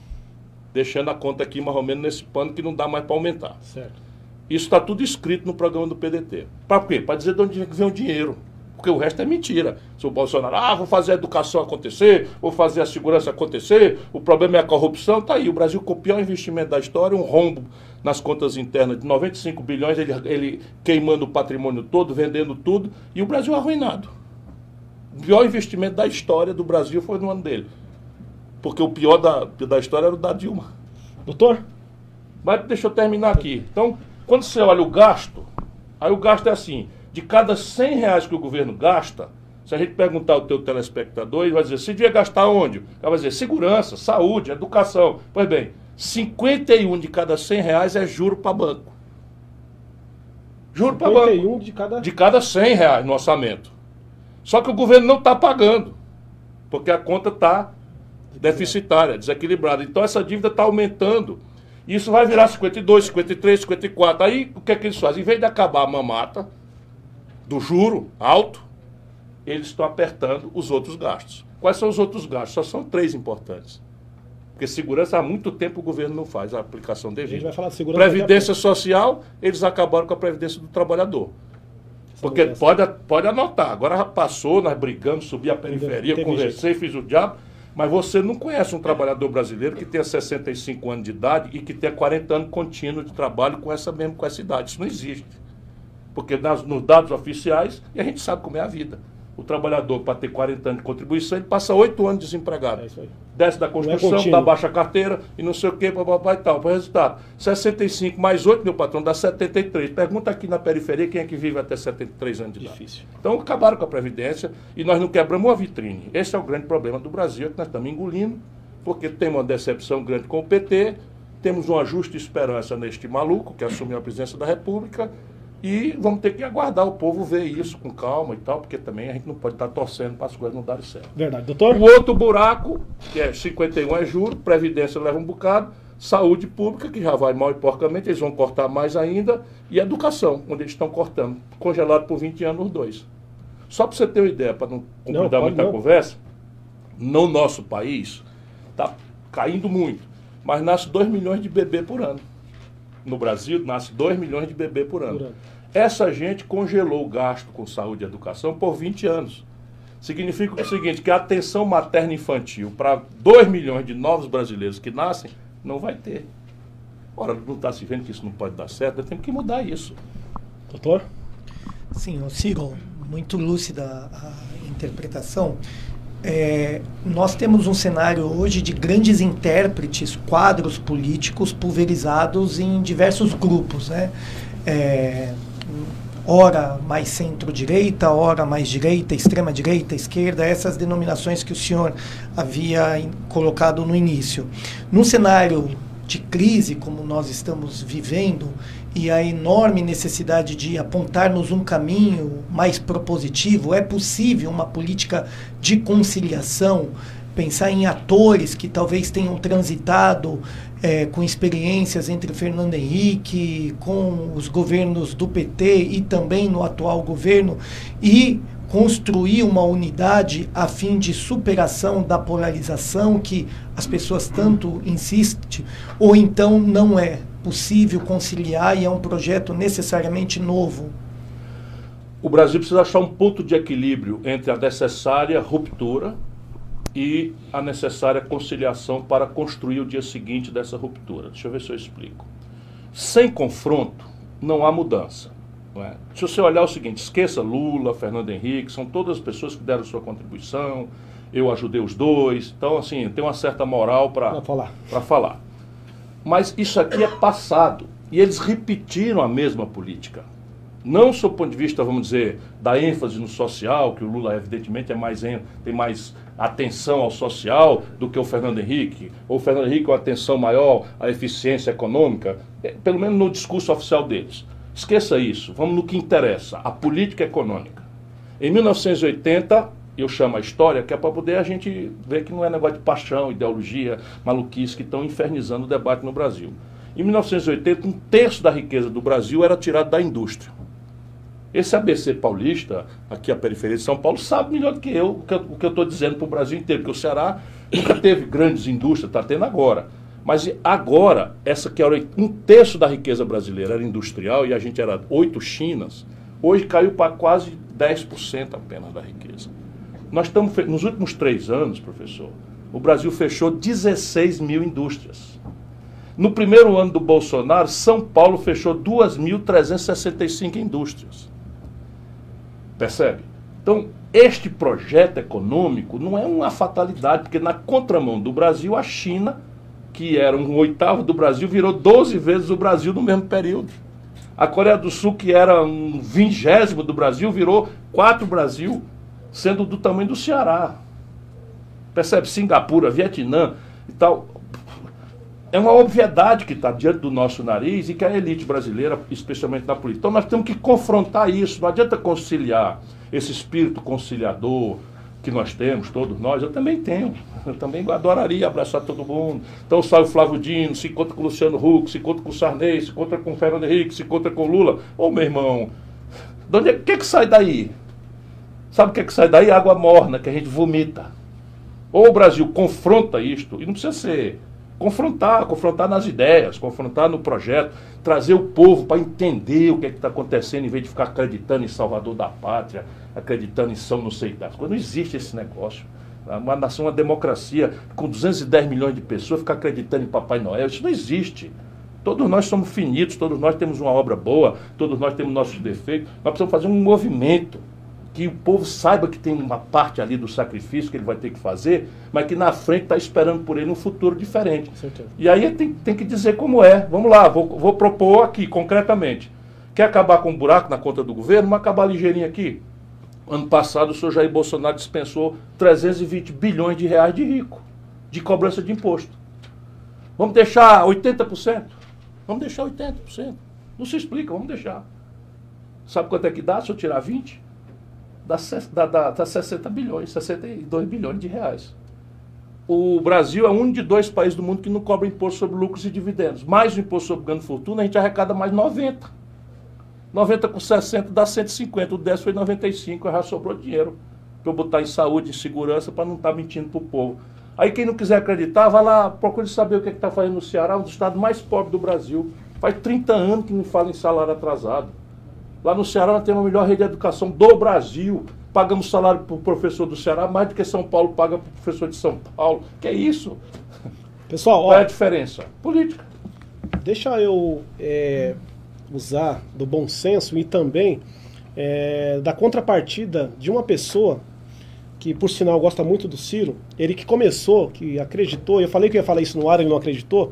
Deixando a conta aqui mais ou menos nesse pano que não dá mais para aumentar. Certo. Isso está tudo escrito no programa do PDT. Para quê? Para dizer de onde vem o dinheiro. Porque o resto é mentira. Se o Bolsonaro, ah, vou fazer a educação acontecer, vou fazer a segurança acontecer, o problema é a corrupção, tá aí. O Brasil com o pior investimento da história, um rombo nas contas internas de 95 bilhões, ele, ele queimando o patrimônio todo, vendendo tudo, e o Brasil arruinado. O pior investimento da história do Brasil foi no ano dele. Porque o pior da, da história era o da Dilma. Doutor? Mas deixa eu terminar aqui. Então, quando você olha o gasto, aí o gasto é assim, de cada 100 reais que o governo gasta, se a gente perguntar ao teu telespectador, ele vai dizer, você devia gastar onde? Ele vai dizer, segurança, saúde, educação. Pois bem, 51 de cada 100 reais é juro para banco. Juro para banco. 51 de cada... De cada 100 reais no orçamento. Só que o governo não está pagando, porque a conta está deficitária, desequilibrada. Então essa dívida está aumentando Isso vai virar 52, 53, 54. Aí o que é que eles fazem? Em vez de acabar a mamata do juro alto, eles estão apertando os outros gastos. Quais são os outros gastos? Só são três importantes. Porque segurança há muito tempo o governo não faz a aplicação devida. A gente vai falar de segurança. Previdência social, eles acabaram com a previdência do trabalhador. Porque pode, pode anotar, agora já passou, nós brigamos, subi a periferia, conversei, fiz o diabo, mas você não conhece um trabalhador brasileiro que tenha 65 anos de idade e que tenha 40 anos contínuo de trabalho com essa mesmo com essa idade. Isso não existe. Porque nas, nos dados oficiais, e a gente sabe como é a vida o trabalhador, para ter 40 anos de contribuição, ele passa 8 anos desempregado. É Desce da construção, é da baixa carteira e não sei o que, papai e tal. Para resultado, 65 mais 8, meu patrão, dá 73. Pergunta aqui na periferia quem é que vive até 73 anos de idade. Difícil. Então acabaram com a Previdência e nós não quebramos uma vitrine. Esse é o grande problema do Brasil, é que nós estamos engolindo, porque tem uma decepção grande com o PT, temos uma justa esperança neste maluco que assumiu a presidência da República e vamos ter que aguardar o povo ver isso com calma e tal, porque também a gente não pode estar torcendo para as coisas não darem certo. Verdade, doutor? O outro buraco, que é 51 é juro, Previdência leva um bocado, saúde pública, que já vai mal e porcamente, eles vão cortar mais ainda, e educação, onde eles estão cortando, congelado por 20 anos os dois. Só para você ter uma ideia, para não completar muita não. conversa, no nosso país está caindo muito, mas nasce 2 milhões de bebê por ano. No Brasil, nasce 2 milhões de bebê por ano. Por ano. Essa gente congelou o gasto com saúde e educação por 20 anos. Significa o seguinte, que a atenção materna infantil para 2 milhões de novos brasileiros que nascem, não vai ter. Ora, não está se vendo que isso não pode dar certo, temos que mudar isso. Doutor? Sim, o Ciro, muito lúcida a interpretação. É, nós temos um cenário hoje de grandes intérpretes, quadros políticos pulverizados em diversos grupos. Né? É, ora mais centro-direita, ora mais direita, extrema-direita, esquerda, essas denominações que o senhor havia colocado no início. Num cenário de crise como nós estamos vivendo e a enorme necessidade de apontarmos um caminho mais propositivo, é possível uma política de conciliação, pensar em atores que talvez tenham transitado é, com experiências entre Fernando Henrique, com os governos do PT e também no atual governo, e construir uma unidade a fim de superação da polarização que as pessoas tanto insistem, ou então não é possível conciliar e é um projeto necessariamente novo? O Brasil precisa achar um ponto de equilíbrio entre a necessária ruptura e a necessária conciliação para construir o dia seguinte dessa ruptura. Deixa eu ver se eu explico. Sem confronto, não há mudança. Não é? Se você olhar o seguinte, esqueça Lula, Fernando Henrique, são todas as pessoas que deram sua contribuição, eu ajudei os dois, então assim, tem uma certa moral para falar. falar. Mas isso aqui é passado, e eles repetiram a mesma política. Não sob o ponto de vista, vamos dizer, da ênfase no social, que o Lula evidentemente é mais, tem mais atenção ao social do que o Fernando Henrique, ou o Fernando Henrique com atenção maior à eficiência econômica, é, pelo menos no discurso oficial deles. Esqueça isso, vamos no que interessa, a política econômica. Em 1980, eu chamo a história, que é para poder a gente ver que não é negócio de paixão, ideologia, maluquice que estão infernizando o debate no Brasil. Em 1980, um terço da riqueza do Brasil era tirado da indústria. Esse ABC paulista, aqui a periferia de São Paulo, sabe melhor do que eu o que eu estou dizendo para o Brasil inteiro, porque o Ceará nunca teve grandes indústrias, está tendo agora. Mas agora, essa que era um terço da riqueza brasileira era industrial e a gente era oito Chinas, hoje caiu para quase 10% apenas da riqueza. Nós estamos, nos últimos três anos, professor, o Brasil fechou 16 mil indústrias. No primeiro ano do Bolsonaro, São Paulo fechou 2.365 indústrias. Percebe? Então, este projeto econômico não é uma fatalidade, porque na contramão do Brasil, a China, que era um oitavo do Brasil, virou 12 vezes o Brasil no mesmo período. A Coreia do Sul, que era um vingésimo do Brasil, virou quatro Brasil, sendo do tamanho do Ceará. Percebe? Singapura, Vietnã e tal é uma obviedade que está diante do nosso nariz e que a elite brasileira, especialmente na política. Então nós temos que confrontar isso, não adianta conciliar esse espírito conciliador, que nós temos, todos nós, eu também tenho. Eu também adoraria abraçar todo mundo. Então sai o Flávio Dino, se encontra com o Luciano Huck, se encontra com o Sarney, se encontra com o Fernando Henrique, se encontra com o Lula. Ô meu irmão, o é, que, que sai daí? Sabe o que, que sai daí? Água morna, que a gente vomita. Ou o Brasil confronta isto, e não precisa ser confrontar, confrontar nas ideias, confrontar no projeto, trazer o povo para entender o que é está acontecendo, em vez de ficar acreditando em Salvador da Pátria, acreditando em São não sei das coisas. Não existe esse negócio. Uma nação, uma democracia com 210 milhões de pessoas ficar acreditando em Papai Noel, isso não existe. Todos nós somos finitos, todos nós temos uma obra boa, todos nós temos nossos defeitos. Nós precisamos fazer um movimento que o povo saiba que tem uma parte ali do sacrifício que ele vai ter que fazer, mas que na frente está esperando por ele um futuro diferente. E aí tem, tem que dizer como é. Vamos lá, vou, vou propor aqui, concretamente. Quer acabar com um buraco na conta do governo? Vamos acabar ligeirinho aqui. Ano passado o senhor Jair Bolsonaro dispensou 320 bilhões de reais de rico, de cobrança de imposto. Vamos deixar 80%? Vamos deixar 80%. Não se explica, vamos deixar. Sabe quanto é que dá se eu tirar 20? Dá, dá, dá 60 bilhões, 62 bilhões de reais. O Brasil é um de dois países do mundo que não cobra imposto sobre lucros e dividendos. Mais o imposto sobre ganho e fortuna, a gente arrecada mais 90. 90 com 60 dá 150. O 10 foi 95, já sobrou dinheiro para eu botar em saúde, em segurança, para não estar tá mentindo para o povo. Aí quem não quiser acreditar, vai lá, procure saber o que é está fazendo no Ceará, um dos estados mais pobres do Brasil. Faz 30 anos que não fala em salário atrasado. Lá no Ceará nós temos a melhor rede de educação do Brasil. Pagamos salário para o professor do Ceará mais do que São Paulo paga para o professor de São Paulo. Que é isso? Pessoal, qual é a diferença? Política. Deixa eu é, usar do bom senso e também é, da contrapartida de uma pessoa que, por sinal, gosta muito do Ciro. Ele que começou, que acreditou, eu falei que ia falar isso no ar, ele não acreditou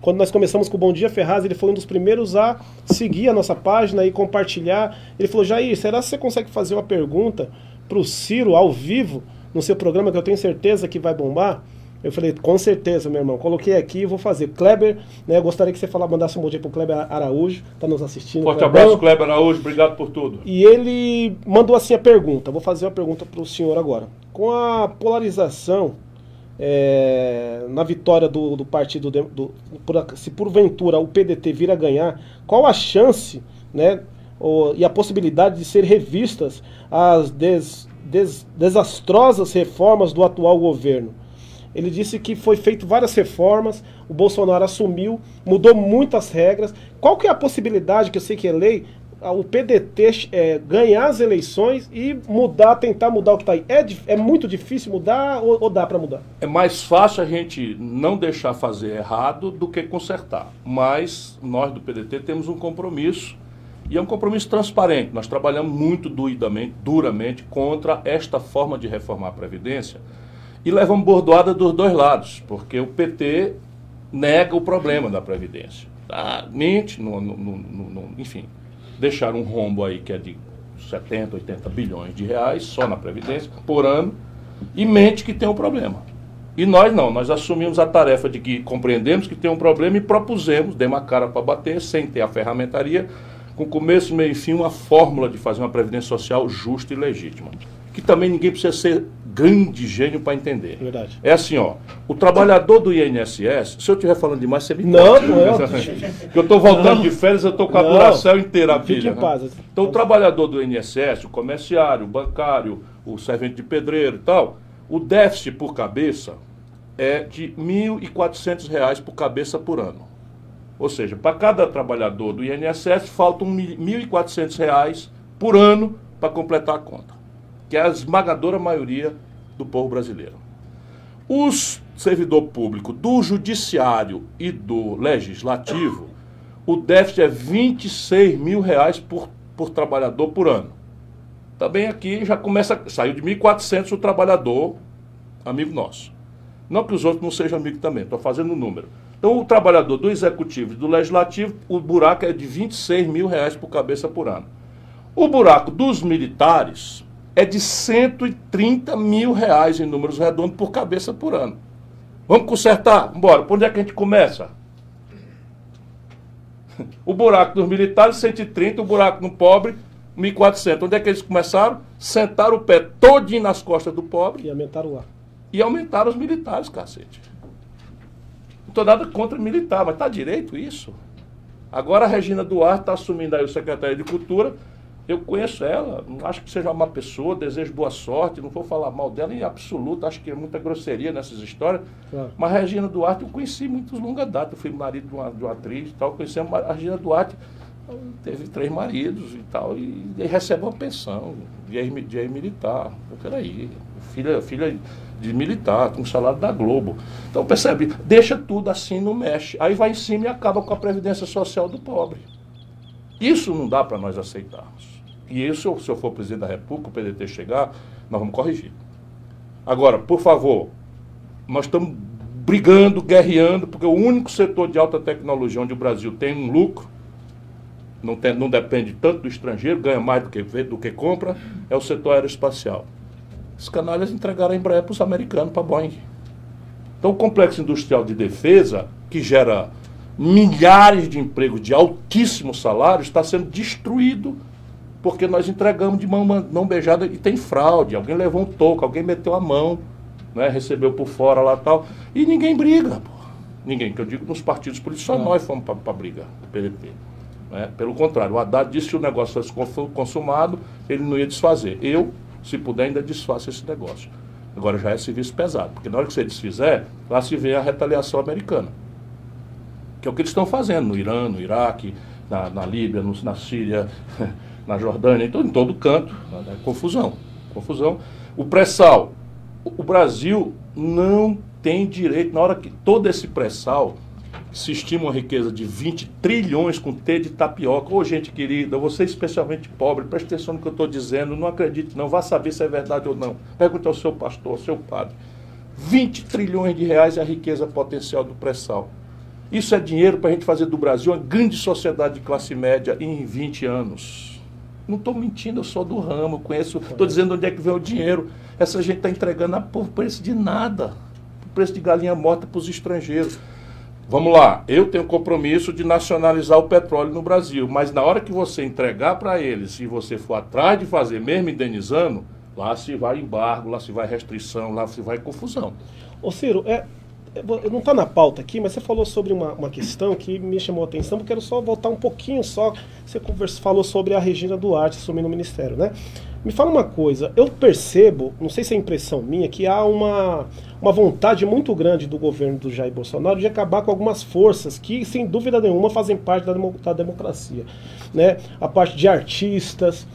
quando nós começamos com o Bom Dia Ferraz, ele foi um dos primeiros a seguir a nossa página e compartilhar. Ele falou: Jair, será que você consegue fazer uma pergunta para o Ciro ao vivo no seu programa que eu tenho certeza que vai bombar? Eu falei, com certeza, meu irmão. Coloquei aqui e vou fazer. Kleber, né? Gostaria que você falasse, mandasse um bom dia pro Kleber Araújo, tá nos assistindo. Forte abraço, Kleber Araújo, obrigado por tudo. E ele mandou assim a pergunta. Vou fazer uma pergunta para o senhor agora. Com a polarização é, na vitória do, do partido, do, por, se porventura o PDT vir a ganhar, qual a chance né, ou, e a possibilidade de ser revistas as des, des, desastrosas reformas do atual governo? Ele disse que foi feito várias reformas, o Bolsonaro assumiu, mudou muitas regras. Qual que é a possibilidade, que eu sei que é lei, o PDT é, ganhar as eleições e mudar, tentar mudar o que está aí. É, é muito difícil mudar ou, ou dá para mudar? É mais fácil a gente não deixar fazer errado do que consertar. Mas nós do PDT temos um compromisso e é um compromisso transparente. Nós trabalhamos muito doidamente, duramente contra esta forma de reformar a Previdência e levamos bordoada dos dois lados, porque o PT nega o problema da Previdência. Tá? Mente, enfim deixar um rombo aí que é de 70, 80 bilhões de reais só na Previdência por ano e mente que tem um problema. E nós não, nós assumimos a tarefa de que compreendemos que tem um problema e propusemos, demos a cara para bater, sem ter a ferramentaria, com começo, meio e fim, uma fórmula de fazer uma Previdência Social justa e legítima. Que também ninguém precisa ser grande gênio para entender. Verdade. É assim, ó. O trabalhador do INSS, se eu estiver falando demais, você me Não, não é. eu estou voltando não. de férias, eu estou com a duração inteira, filha. Né? Então, o trabalhador do INSS, o comerciário, o bancário, o servente de pedreiro e tal, o déficit por cabeça é de R$ 1.400 por cabeça por ano. Ou seja, para cada trabalhador do INSS faltam R$ 1.400 por ano para completar a conta, que é a esmagadora maioria do povo brasileiro. Os servidor público do judiciário e do legislativo, o déficit é 26 mil reais por, por trabalhador por ano. Também aqui já começa, saiu de 1.400 o trabalhador, amigo nosso. Não que os outros não sejam amigos também, estou fazendo o um número. Então, o trabalhador do executivo e do legislativo, o buraco é de 26 mil reais por cabeça por ano. O buraco dos militares, é de 130 mil reais em números redondos por cabeça por ano. Vamos consertar? Bora. Por onde é que a gente começa? O buraco dos militares, 130, o buraco no pobre, 1.400. Onde é que eles começaram? Sentaram o pé todinho nas costas do pobre. E aumentaram lá. E aumentaram os militares, cacete. Não estou nada contra militar, mas está direito isso? Agora a Regina Duarte está assumindo aí o secretário de Cultura. Eu conheço ela, acho que seja uma pessoa, desejo boa sorte, não vou falar mal dela em absoluto, acho que é muita grosseria nessas histórias. Claro. Mas a Regina Duarte eu conheci muitos longa data, eu fui marido de uma, de uma atriz e tal, conheci a Regina Duarte, teve três maridos e tal, e, e recebe uma pensão de, de militar. Peraí, filha, filha de militar, com salário da Globo. Então percebe, deixa tudo assim, não mexe. Aí vai em cima e acaba com a previdência social do pobre. Isso não dá para nós aceitarmos. E isso, se eu for presidente da República, o PDT chegar, nós vamos corrigir. Agora, por favor, nós estamos brigando, guerreando, porque o único setor de alta tecnologia onde o Brasil tem um lucro, não, tem, não depende tanto do estrangeiro, ganha mais do que, do que compra, é o setor aeroespacial. Os canalhas entregaram a Embraer para os americanos, para a Boeing. Então, o complexo industrial de defesa, que gera milhares de empregos de altíssimos salários, está sendo destruído porque nós entregamos de mão, mão beijada e tem fraude. Alguém levou um toco, alguém meteu a mão, né, recebeu por fora lá tal. E ninguém briga. Pô. Ninguém, que eu digo nos partidos políticos, só nós fomos para brigar, o PDT. Né? Pelo contrário, o Haddad disse que o negócio fosse consumado, ele não ia desfazer. Eu se puder, ainda desfaça esse negócio. Agora já é serviço pesado, porque na hora que você desfizer, lá se vê a retaliação americana. Que é o que eles estão fazendo no Irã, no Iraque, na, na Líbia, no, na Síria, na Jordânia, em todo, em todo canto. É confusão. Confusão. O pré-sal. O, Brasil não tem direito, na hora que todo esse pré-sal se estima uma riqueza de 20 trilhões com T de tapioca. Ô, gente querida, você especialmente pobre, preste atenção no que eu estou dizendo, não acredite não, vá saber se é verdade ou não. Pergunte ao seu pastor, ao seu padre. 20 trilhões de reais é a riqueza potencial do pré-sal. Isso é dinheiro para a gente fazer do Brasil uma grande sociedade de classe média em 20 anos. Não estou mentindo, eu sou do ramo, conheço, estou dizendo onde é que vem o dinheiro. Essa gente está entregando a por preço de nada, por preço de galinha morta para os estrangeiros. Vamos lá, eu tenho compromisso de nacionalizar o petróleo no Brasil, mas na hora que você entregar para eles, se você for atrás de fazer, mesmo indenizando, lá se vai embargo, lá se vai restrição, lá se vai confusão. Ô Ciro, é não está na pauta aqui, mas você falou sobre uma, uma questão que me chamou a atenção, porque quero só voltar um pouquinho só. Você conversa, falou sobre a Regina Duarte assumindo o ministério, né? Me fala uma coisa, eu percebo, não sei se é impressão minha, que há uma, uma vontade muito grande do governo do Jair Bolsonaro de acabar com algumas forças que, sem dúvida nenhuma, fazem parte da, da democracia. Né? A parte de artistas.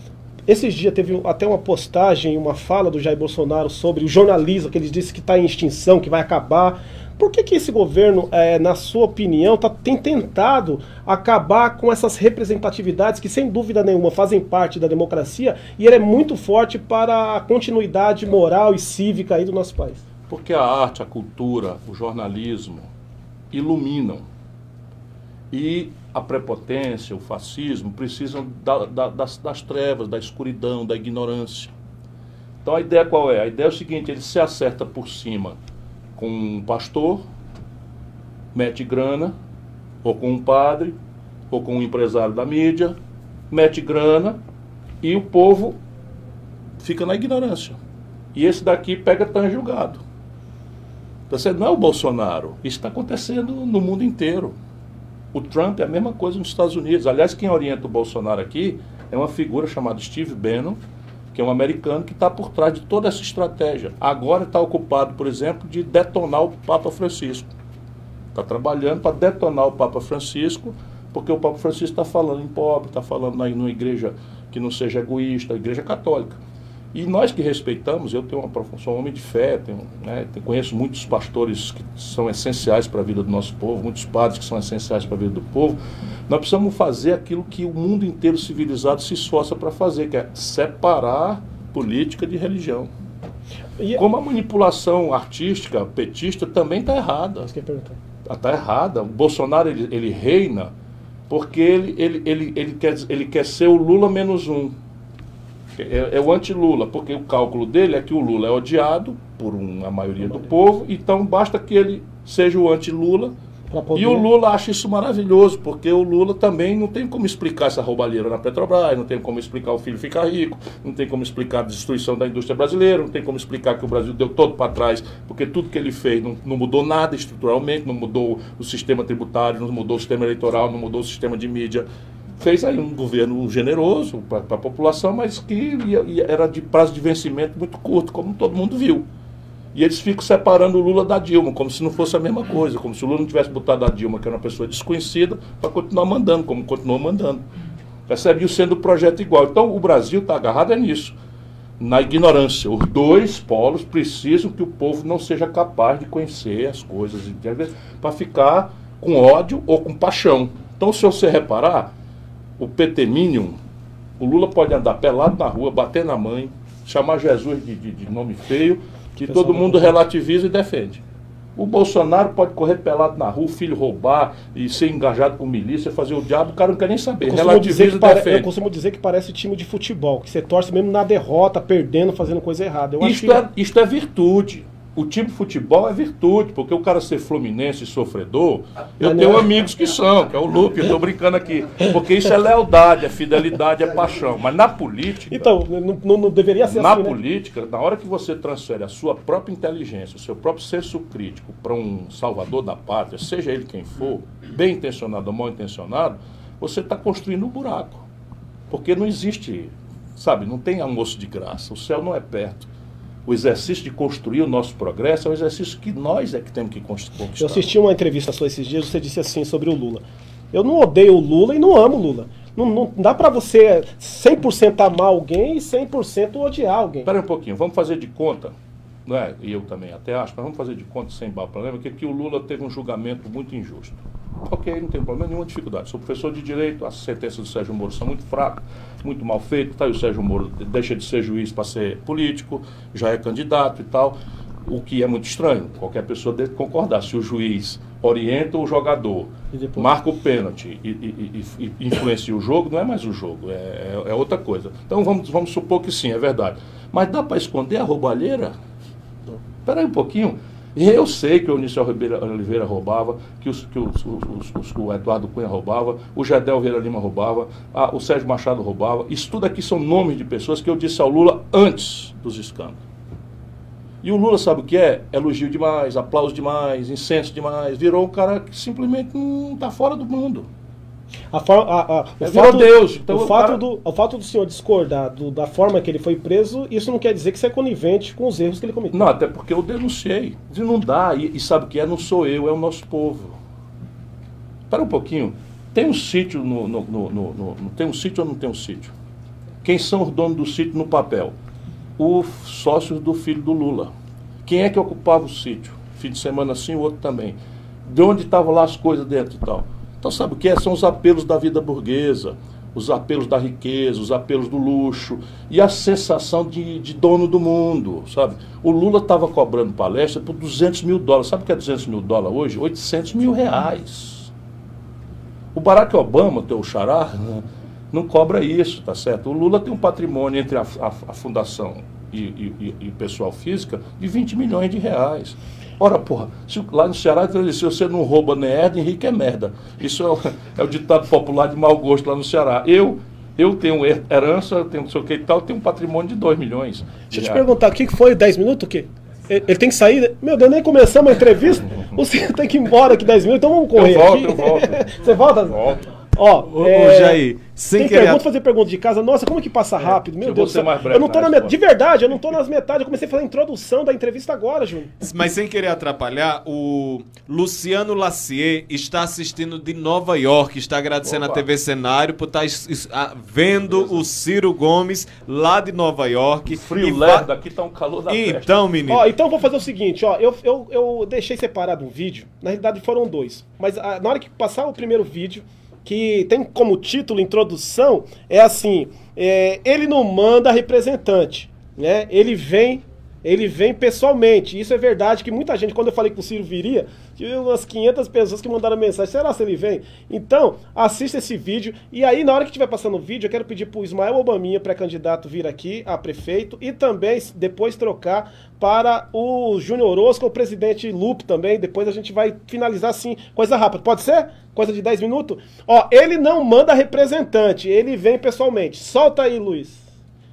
Esses dias teve até uma postagem, uma fala do Jair Bolsonaro sobre o jornalismo, que ele disse que está em extinção, que vai acabar. Por que, que esse governo, é, na sua opinião, tá, tem tentado acabar com essas representatividades que, sem dúvida nenhuma, fazem parte da democracia e ele é muito forte para a continuidade moral e cívica aí do nosso país? Porque a arte, a cultura, o jornalismo iluminam. E a prepotência, o fascismo precisam da, da, das, das trevas, da escuridão, da ignorância. Então a ideia qual é? A ideia é o seguinte: ele se acerta por cima com um pastor, mete grana, ou com um padre, ou com um empresário da mídia, mete grana e o povo fica na ignorância. E esse daqui pega tão julgado. Então, não é o Bolsonaro. Isso está acontecendo no mundo inteiro. O Trump é a mesma coisa nos Estados Unidos. Aliás, quem orienta o Bolsonaro aqui é uma figura chamada Steve Bannon, que é um americano que está por trás de toda essa estratégia. Agora está ocupado, por exemplo, de detonar o Papa Francisco. Está trabalhando para detonar o Papa Francisco, porque o Papa Francisco está falando em pobre, está falando aí numa igreja que não seja egoísta, a igreja católica. E nós que respeitamos, eu tenho uma, sou um homem de fé, tenho, né, conheço muitos pastores que são essenciais para a vida do nosso povo, muitos padres que são essenciais para a vida do povo. Nós precisamos fazer aquilo que o mundo inteiro civilizado se esforça para fazer, que é separar política de religião. E... Como a manipulação artística, petista, também está errada. Está errada. O Bolsonaro ele, ele reina porque ele, ele, ele, ele, quer, ele quer ser o Lula menos um. É, é, o anti-Lula, porque o cálculo dele é que o Lula é odiado por uma maioria do povo, então basta que ele seja o anti-Lula poder... E o Lula acha isso maravilhoso, porque o Lula também não tem como explicar essa roubalheira na Petrobras, não tem como explicar o filho ficar rico, não tem como explicar a destruição da indústria brasileira, não tem como explicar que o Brasil deu todo para trás, porque tudo que ele fez não, não, mudou nada estruturalmente, não mudou o sistema tributário, não mudou o sistema eleitoral, não mudou o sistema de mídia. Fez aí um governo generoso para a população, mas que ia, ia, era de prazo de vencimento muito curto, como todo mundo viu. E eles ficam separando o Lula da Dilma, como se não fosse a mesma coisa, como se o Lula não tivesse botado a Dilma, que era uma pessoa desconhecida, para continuar mandando, como continuou mandando. Percebe? Sendo o projeto igual. Então o Brasil está agarrado é nisso, na ignorância. Os dois polos precisam que o povo não seja capaz de conhecer as coisas, para ficar com ódio ou com paixão. Então, se você reparar, o PT Minion, o Lula pode andar pelado na rua, bater na mãe, chamar Jesus de, de, de nome feio que todo mundo relativiza e defende. O Bolsonaro pode correr pelado na rua, o filho roubar e ser engajado com milícia, fazer o diabo, o cara não quer nem saber. Relativiza e defende. Eu costumo dizer que parece time de futebol, que você torce mesmo na derrota, perdendo, fazendo coisa errada. Eu isto, é, isto é virtude o time de futebol é virtude, porque o cara ser fluminense sofredor, eu tenho amigos que são, que é o Lupe, eu estou brincando aqui. Porque isso é lealdade, é fidelidade, é paixão. Mas na política. Então, não, não deveria ser na assim. Na né? política, né? na hora que você transfere a sua própria inteligência, o seu próprio senso crítico para um salvador da pátria, seja ele quem for, bem intencionado ou mal intencionado, você está construindo um buraco. Porque não existe, sabe, não tem almoço de graça, o céu não é perto o exercício de construir o nosso progresso é um exercício que nós é que temos que conquistar. Eu assisti uma entrevista sua esses dias, você disse assim sobre o Lula. Eu não odeio o Lula e não amo o Lula. Não, não dá para você 100% amar alguém e 100% odiar alguém. Espera um pouquinho, vamos fazer de conta, não é? e eu também até acho, mas vamos fazer de conta sem problema, que, que o Lula teve um julgamento muito injusto. Ok, não tem problema, nenhuma dificuldade. Sou professor de direito, as sentenças do Sérgio Moro são muito fracas, muito mal feitas. Tá, e o Sérgio Moro deixa de ser juiz para ser político, já é candidato e tal. O que é muito estranho, qualquer pessoa deve concordar. Se o juiz orienta o jogador, marca o pênalti e, e, e, e, influencia o jogo, não é mais o jogo, é, é, é outra coisa. Então vamos, vamos supor que sim, é verdade. Mas dá para esconder a roubalheira? Espera aí um pouquinho. Eu sei que o Onísio Oliveira roubava, que, os, que os, os, o Eduardo Cunha roubava, o Gedel Vieira Lima roubava, a, o Sérgio Machado roubava. Isso tudo aqui são nomes de pessoas que eu disse ao Lula antes dos escândalos. E o Lula sabe o que é? Elogio demais, aplauso demais, incenso demais. Virou um cara que simplesmente não está fora do mundo. A forma, a, a, o, fato, Deus. Então, o, fato do, o fato do senhor discordar do, da forma que ele foi preso, isso não quer dizer que você é conivente com os erros que ele cometeu. Não, até porque eu denunciei. Não dá. E, e sabe o que é? Não sou eu, é o nosso povo. Espera um pouquinho. Tem um sítio no, no, no, no, Tem um sítio ou não tem um sítio? Quem são os donos do sítio no papel? Os sócios do filho do Lula. Quem é que ocupava o sítio? Fim de semana sim, o outro também. De onde estavam lá as coisas dentro e tal? Então, sabe o que é? São os apelos da vida burguesa, os apelos da riqueza, os apelos do luxo e a sensação de, de dono do mundo, sabe? O Lula estava cobrando palestra por 200 mil dólares. Sabe o que é 200 mil dólares hoje? 800 mil reais. O Barack Obama, teu xará, não cobra isso, tá certo? O Lula tem um patrimônio entre a, a, a fundação e, e, e pessoal física de 20 milhões de reais. Ora, porra, se, lá no Ceará, se você não rouba nem herda, Henrique é merda. Isso é o, é o ditado popular de mau gosto lá no Ceará. Eu eu tenho herança, tenho não sei o que e tal, tenho um patrimônio de 2 milhões. Deixa eu te perguntar, o que foi 10 minutos? O quê? Ele tem que sair. Meu Deus, nem começamos a entrevista. Você tem que ir embora aqui 10 minutos, então vamos correr. Eu volto, aqui. eu volto. Você volta? Volto. Ó, ô, é... Jair, sem Tem querer... pergunta, fazer pergunta de casa. Nossa, como que passa é, rápido? Meu Deus do céu. eu não tô na met... De verdade, eu não tô nas metades. Eu comecei a fazer a introdução da entrevista agora, Júnior. Mas sem querer atrapalhar, o Luciano Lacier está assistindo de Nova York, está agradecendo Opa. a TV Cenário por estar tá vendo Beleza. o Ciro Gomes lá de Nova York. Frio leve, daqui tá um calor da Então, menino. Ó, então vou fazer o seguinte, ó. Eu, eu, eu deixei separado um vídeo. Na realidade foram dois. Mas a, na hora que passar o primeiro vídeo que tem como título, introdução, é assim: é, ele não manda representante, né? Ele vem Ele vem pessoalmente. Isso é verdade que muita gente, quando eu falei que o Ciro viria, umas 500 pessoas que mandaram mensagem. Será se ele vem? Então, assista esse vídeo. E aí, na hora que estiver passando o vídeo, eu quero pedir pro Ismael Obaminha, pré-candidato, vir aqui a prefeito e também depois trocar para o Júnior Orozco, o presidente Lupe também. Depois a gente vai finalizar assim, coisa rápida. Pode ser? Coisa de 10 minutos? Ó, ele não manda representante, ele vem pessoalmente. Solta aí, Luiz.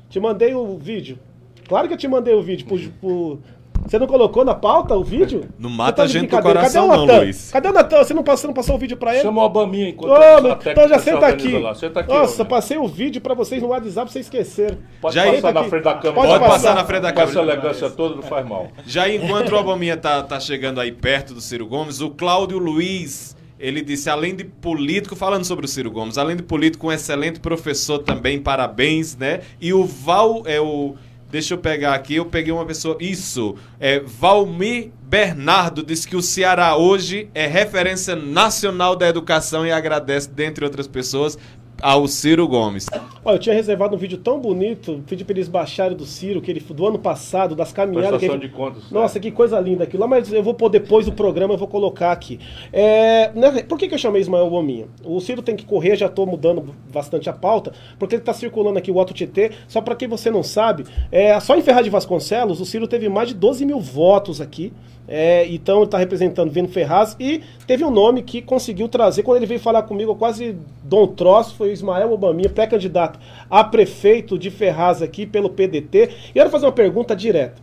Te mandei o vídeo. Claro que eu te mandei o vídeo por, por... Você não colocou na pauta o vídeo? Não mata tá a gente do coração, Cadê o não, Luiz. Cadê o Natan? Você não passou, não passou o vídeo pra ele? Chama o Obaminha enquanto Ô, meu, técnica então já se senta aqui. lá. Senta aqui, Nossa, homem. passei o vídeo pra vocês no WhatsApp pra vocês esqueceram. Pode Já passar na frente da câmera. Pode Pode passar. passar na frente da Com essa câmera. elegância toda não faz mal. Já enquanto o Obaminha tá, tá chegando aí perto do Ciro Gomes, o Cláudio Luiz, ele disse, além de político, falando sobre o Ciro Gomes, além de político, um excelente professor também, parabéns, né? E o Val, é o... Deixa eu pegar aqui, eu peguei uma pessoa. Isso, é Valmir Bernardo disse que o Ceará hoje é referência nacional da educação e agradece, dentre outras pessoas, ao Ciro Gomes. Olha, eu tinha reservado um vídeo tão bonito, pedi pra eles baixarem do Ciro, que ele do ano passado, das caminhadas. que ele- de contas. Nossa, que coisa linda aquilo lá, mas eu vou pôr depois do programa, eu vou colocar aqui. É, né, por que, que eu chamei Ismael Gominha? O Ciro tem que correr, já estou mudando bastante a pauta, porque ele está circulando aqui o Auto TT, só para quem você não sabe, é, só em Ferraz de Vasconcelos, o Ciro teve mais de 12 mil votos aqui, é, então ele está representando Vino Ferraz, e teve um nome que conseguiu trazer, quando ele veio falar comigo, eu quase dou um troço, foi Ismael Obaminha, pré-candidato a prefeito de Ferraz aqui pelo PDT. E eu quero fazer uma pergunta direta.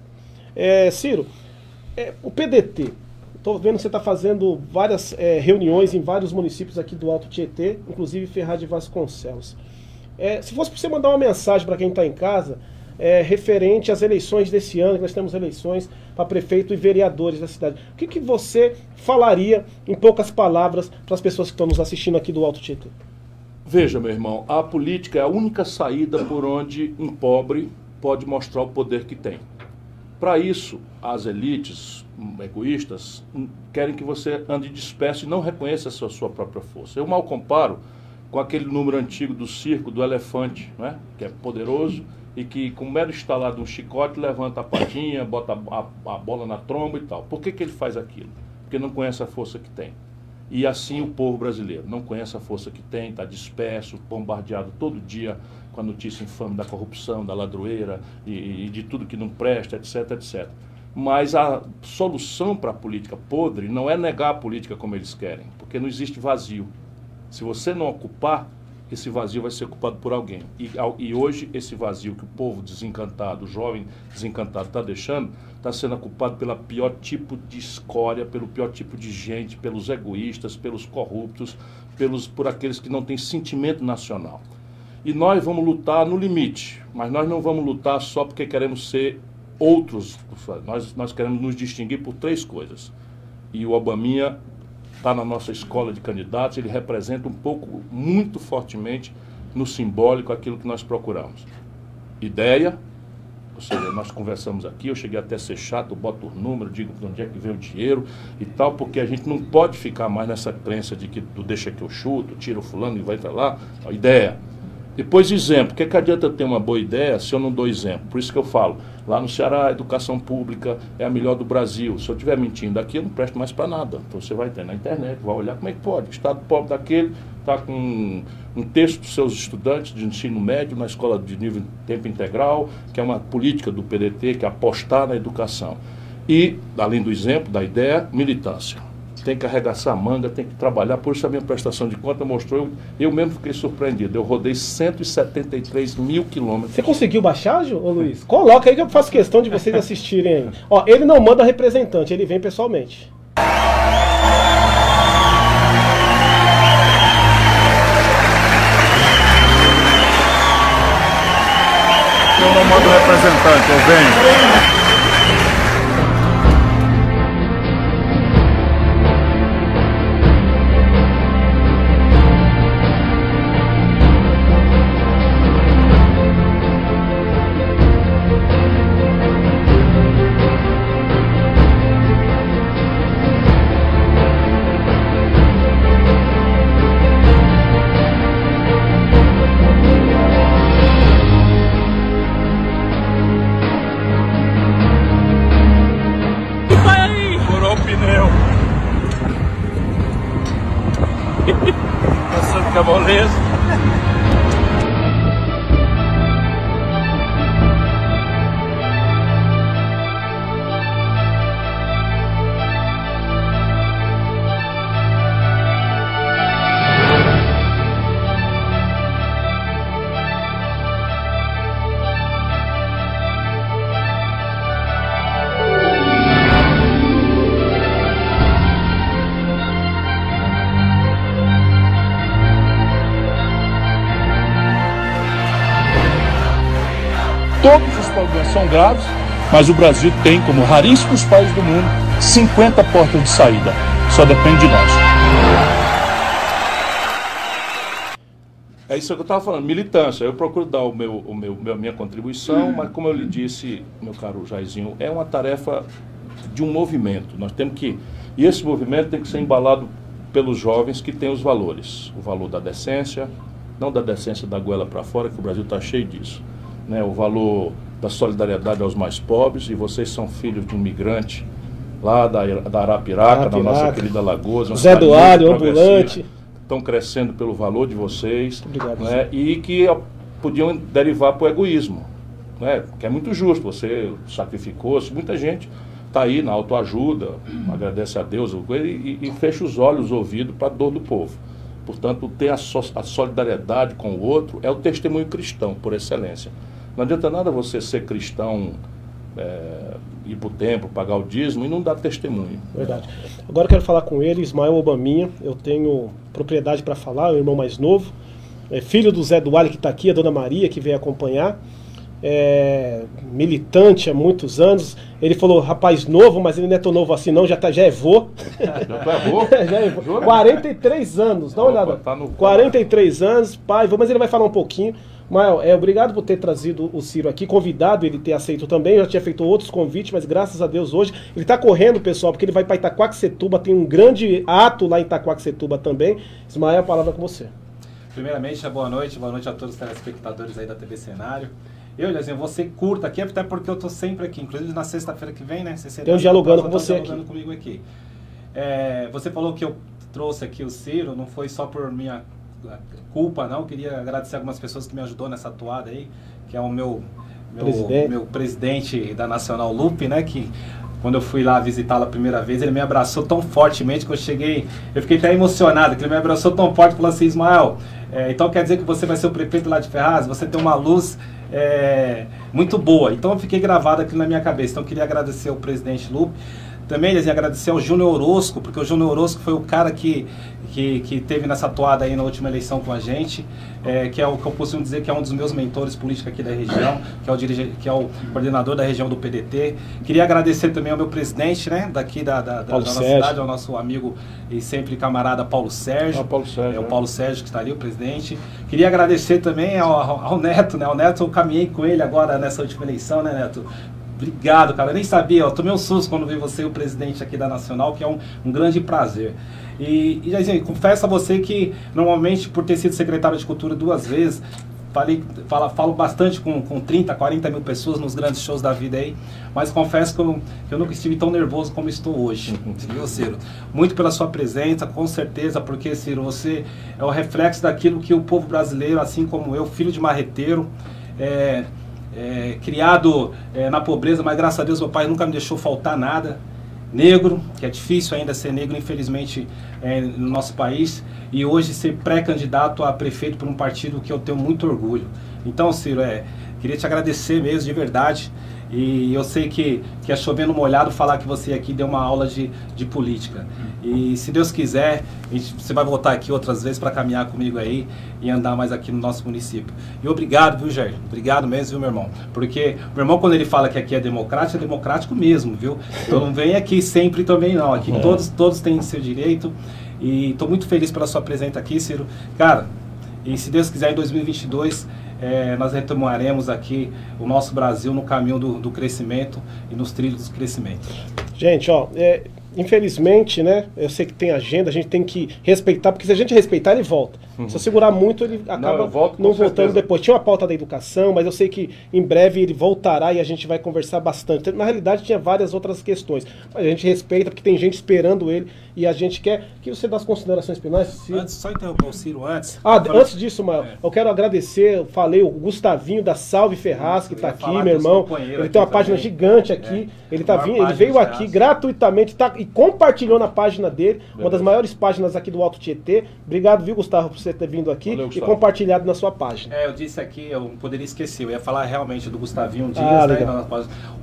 É, Ciro, é, o PDT, estou vendo que você está fazendo várias é, reuniões em vários municípios aqui do Alto Tietê, inclusive Ferraz de Vasconcelos. É, se fosse para você mandar uma mensagem para quem está em casa, é, referente às eleições desse ano, que nós temos eleições para prefeito e vereadores da cidade, o que, que você falaria, em poucas palavras, para as pessoas que estão nos assistindo aqui do Alto Tietê? Veja, meu irmão, a política é a única saída por onde um pobre pode mostrar o poder que tem. Para isso, as elites hum, egoístas hum, querem que você ande disperso e não reconheça a sua, sua própria força. Eu mal comparo com aquele número antigo do circo do elefante, né? que é poderoso e que, com o mero estalar de um chicote, levanta a patinha, bota a, a- a bola na tromba e tal. Por que, que ele faz aquilo? Porque não conhece a força que tem. E assim o povo brasileiro não conhece a força que tem, está disperso, bombardeado todo dia com a notícia infame da corrupção, da ladroeira e, e de tudo que não presta, etc, etc. Mas a solução para a política podre não é negar a política como eles querem, porque não existe vazio. Se você não ocupar, esse vazio vai ser ocupado por alguém. E, e hoje, esse vazio que o povo desencantado, o jovem desencantado está deixando, está sendo ocupado pelo pior tipo de escória, pelo pior tipo de gente, pelos egoístas, pelos corruptos, pelos, por aqueles que não têm sentimento nacional. E nós vamos lutar no limite, mas nós não vamos lutar só porque queremos ser outros. Nós, nós queremos nos distinguir por três coisas. E o Obaminha está na nossa escola de candidatos, ele representa um pouco, muito fortemente, no simbólico, aquilo que nós procuramos. Ideia, ou seja, nós conversamos aqui, eu cheguei até a ser chato, boto o número, digo de onde é que vem o dinheiro e tal, porque a gente não pode ficar mais nessa crença de que tu deixa que eu chuto, tira o fulano e vai para lá. A ideia. Depois, exemplo. O que, é que adianta ter uma boa ideia se eu não dou exemplo? Por isso que eu falo, lá no Ceará, a educação pública é a melhor do Brasil. Se eu estiver mentindo aqui, eu não presto mais para nada. Então você vai ter na internet, vai olhar como é que pode. O Estado pobre daquele está com um, terço dos seus estudantes de ensino médio na escola de nível tempo integral, que é uma política do PDT, que é apostar na educação. E, além do exemplo, da ideia, militância tem que arregaçar a manga, tem que trabalhar. Por isso a minha prestação de conta mostrou, eu, eu mesmo fiquei surpreendido. Eu rodei 173 mil quilômetros. Você conseguiu baixar, Ju, ô Luiz? Coloca aí que eu faço questão de vocês assistirem aí. Ó, ele não manda representante, ele vem pessoalmente. Eu não mando representante, eu venho. São graves, mas o Brasil tem, como raríssimos países do mundo, 50 portas de saída. Só depende de nós. É isso que eu estava falando, militância. Eu procuro dar o meu, o meu, a minha contribuição, mas como eu lhe disse, meu caro Jairzinho, é uma tarefa de um movimento. Nós temos que. E esse movimento tem que ser embalado pelos jovens que têm os valores. O valor da decência, não da decência da goela para fora, que o Brasil está cheio disso né, o valor da solidariedade aos mais pobres, e vocês são filhos de um migrante lá da, da Arapiraca, Arapiraca. da nossa querida Lagoa. Zé Dualho, ambulante. Estão crescendo pelo valor de vocês. Obrigado, né, e que podiam derivar para o egoísmo. Né, que é muito justo, você sacrificou-se, muita gente está aí na autoajuda, agradece a Deus e, e, fecha os olhos, os ouvidos para a dor do povo. Portanto, ter a, so, a solidariedade com o outro é o testemunho cristão, por excelência. Não adianta nada você ser cristão, é, ir para o templo, pagar o dízimo e não dar testemunho. Verdade. Agora eu quero falar com ele, Ismael Obaminha. Eu tenho propriedade para falar, é o irmão mais novo. É filho do Zé Duale que está aqui, a dona Maria que veio acompanhar. É, militante há muitos anos. Ele falou, rapaz novo, mas ele não é tão novo assim não, já, tá, já é vô. Já é vô? já é vô. 43 anos, dá uma olhada. Tá no... 43 anos, pai, mas ele vai falar um pouquinho. Mael, é, obrigado por ter trazido o Ciro aqui, convidado ele ter aceito também. Eu já tinha feito outros convites, mas graças a Deus hoje ele está correndo, pessoal, porque ele vai para Itaquaquecetuba, tem um grande ato lá em Itaquaquecetuba também. Ismael, a palavra é com você. Primeiramente, boa noite, boa noite a todos os telespectadores aí da TV Cenário. Eu, Jazinho, você curta aqui, até porque eu tô sempre aqui, inclusive na sexta-feira que vem, né? Tem um dialogando com você dialogando aqui. comigo aqui. É, você falou que eu trouxe aqui o Ciro, não foi só por minha culpa, não. Queria agradecer algumas pessoas que me ajudou nessa atuada aí, que é o meu meu presidente, meu presidente da Nacional Loop, né, que quando eu fui lá visitá-la a primeira vez, ele me abraçou tão fortemente que eu cheguei, eu fiquei até emocionado, que ele me abraçou tão forte e falou assim, Ismael, é, então quer dizer que você vai ser o prefeito lá de Ferraz, você tem uma luz é, muito boa. Então eu fiquei gravado aqui na minha cabeça. Então eu queria agradecer ao presidente Lupe, também assim, agradecer ao Júnior Orosco, porque o Júnior Orosco foi o cara que, que, que teve nessa toada aí na última eleição com a gente, é, que é o que eu posso dizer que é um dos meus mentores políticos aqui da região, que é o, dirige, que é o coordenador da região do PDT. Queria agradecer também ao meu presidente, né, daqui da, da, da, nossa cidade, ao nosso amigo e sempre camarada Paulo Sérgio. Ah, Paulo Sérgio é o né? Paulo Sérgio que está ali, o presidente. Queria agradecer também ao, ao Neto, né? O Neto, eu caminhei com ele agora nessa última eleição, né, Neto? Obrigado, cara. Eu nem sabia, eu tomei um susto quando vi você, o presidente aqui da Nacional, que é um, um grande prazer. E, e assim, confesso a você que, normalmente, por ter sido secretário de Cultura duas vezes, falei, falo, falo bastante com, com 30, 40 mil pessoas nos grandes shows da vida aí, mas confesso que eu, que eu nunca estive tão nervoso como estou hoje, viu, Ciro? Muito pela sua presença, com certeza, porque, Ciro, você é o reflexo daquilo que o povo brasileiro, assim como eu, filho de marreteiro, é, é, criado é, na pobreza, mas graças a Deus meu pai nunca me deixou faltar nada. Negro, que é difícil ainda ser negro, infelizmente, é, no nosso país, e hoje ser pré-candidato a prefeito por um partido que eu tenho muito orgulho. Então, Ciro, é, queria te agradecer mesmo, de verdade. E eu sei que, que é chovendo molhado falar que você aqui deu uma aula de, de política. E se Deus quiser, você vai voltar aqui outras vezes para caminhar comigo aí e andar mais aqui no nosso município. E obrigado, viu, Jair? Obrigado mesmo, viu, meu irmão? Porque meu irmão, quando ele fala que aqui é democrático, é democrático mesmo, viu? Então não vem aqui sempre também, não. Aqui é. todos, todos têm seu direito. E estou muito feliz pela sua presença aqui, Ciro. Cara, e se Deus quiser, em 2022 é, nós retomaremos aqui o nosso Brasil no caminho do, do, crescimento e nos trilhos do crescimento. Gente, ó, é, infelizmente, né? Eu sei que tem agenda, a gente tem que respeitar, porque se a gente respeitar, ele volta. Se eu segurar muito, ele acaba eu volto não voltando certeza. depois. Tinha uma pauta da educação, mas eu sei que em breve ele voltará e a gente vai conversar bastante. Na realidade, tinha várias outras questões. Mas a gente respeita, porque tem gente esperando ele e a gente quer que você dê as considerações finais. Ciro. Antes, só interromper o Ciro antes. Ah, antes disso, Mael, É. eu quero agradecer, eu falei, o Gustavinho da Salve Ferraz, que está aqui, meu irmão. Ele tem uma aqui página também. gigante aqui. É. Ele, tá vindo, ele veio aqui gratuitamente tá, e compartilhou na página dele, uma das maiores páginas aqui do Alto Tietê. Obrigado, viu, Gustavo, por você ter vindo aqui Valeu, e Gustavo. compartilhado na sua página. É, eu disse aqui, eu poderia esquecer, eu ia falar realmente do Gustavinho Dias, Ah, né, na-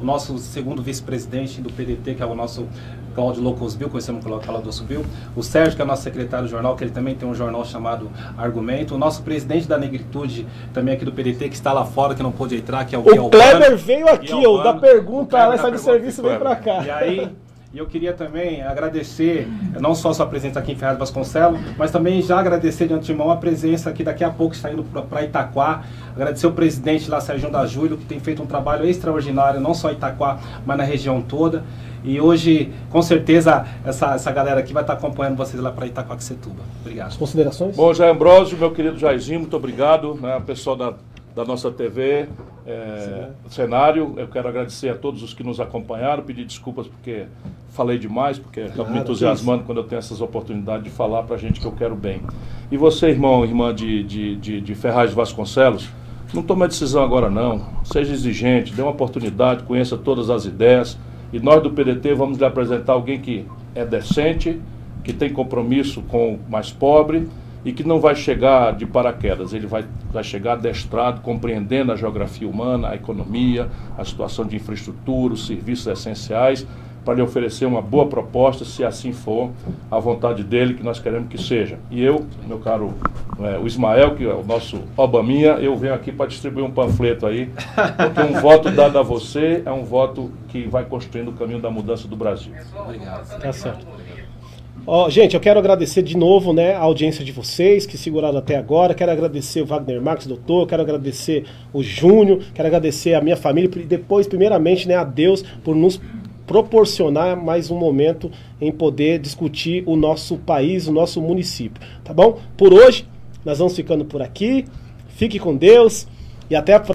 o nosso segundo vice-presidente do PDT, que é o nosso Cláudio Locos Bill, conhecemos como Cláudio Locos Bill, o Sérgio, que é nosso secretário do jornal, que ele também tem um jornal chamado Argumento, o nosso presidente da Negritude, também aqui do PDT, que está lá fora, que não pôde entrar, que é o O Guilherme. Kleber veio aqui, Guilherme, ó, da o pergunta, ela sai do pergunta, serviço e vem pra cá. E aí, e eu queria também agradecer, não só a sua presença aqui em Ferraz Vasconcelos, mas também já agradecer de antemão a presença que daqui a pouco está indo para Itaquá. Agradecer o presidente lá, Sérgio da Júlio, que tem feito um trabalho extraordinário, não só em Itaquá, mas na região toda. E hoje, com certeza, essa, essa galera aqui vai estar acompanhando vocês lá para Itaquaquecetuba. Obrigado. As considerações? Bom, Jair Ambrosio, meu querido Jairzinho, muito obrigado. Né, pessoal da, da nossa TV, é, cenário, eu quero agradecer a todos os que nos acompanharam, pedir desculpas porque falei demais, porque acabo me entusiasmando quando eu tenho essas oportunidades de falar pra gente que eu quero bem. E você, irmão, irmã de, de, de, de Ferraz de Vasconcelos, não tome a decisão agora não. Seja exigente, dê uma oportunidade, conheça todas as ideias. E nós do PDT vamos lhe apresentar alguém que é decente, que tem compromisso com o mais pobre e que não vai chegar de paraquedas. Ele vai, vai chegar adestrado, compreendendo a geografia humana, a economia, a situação de infraestrutura, os serviços essenciais, para lhe oferecer uma boa proposta, se assim for a vontade dele, que nós queremos que seja. E eu, meu caro, é, o Ismael, que é o nosso Obaminha, eu venho aqui para distribuir um panfleto aí, porque um voto dado a você é um voto que vai construindo o caminho da mudança do Brasil. Obrigado. Tá certo. Ó, gente, eu quero agradecer de novo né, a audiência de vocês que seguraram até agora. Quero agradecer o Wagner Marques, doutor. Quero agradecer o Júnior. Quero agradecer a minha família. E depois, primeiramente, né, a Deus por nos proporcionar mais um momento em poder discutir o nosso país, o nosso município. Tá bom? Por hoje, nós vamos ficando por aqui. Fique com Deus e até a próxima.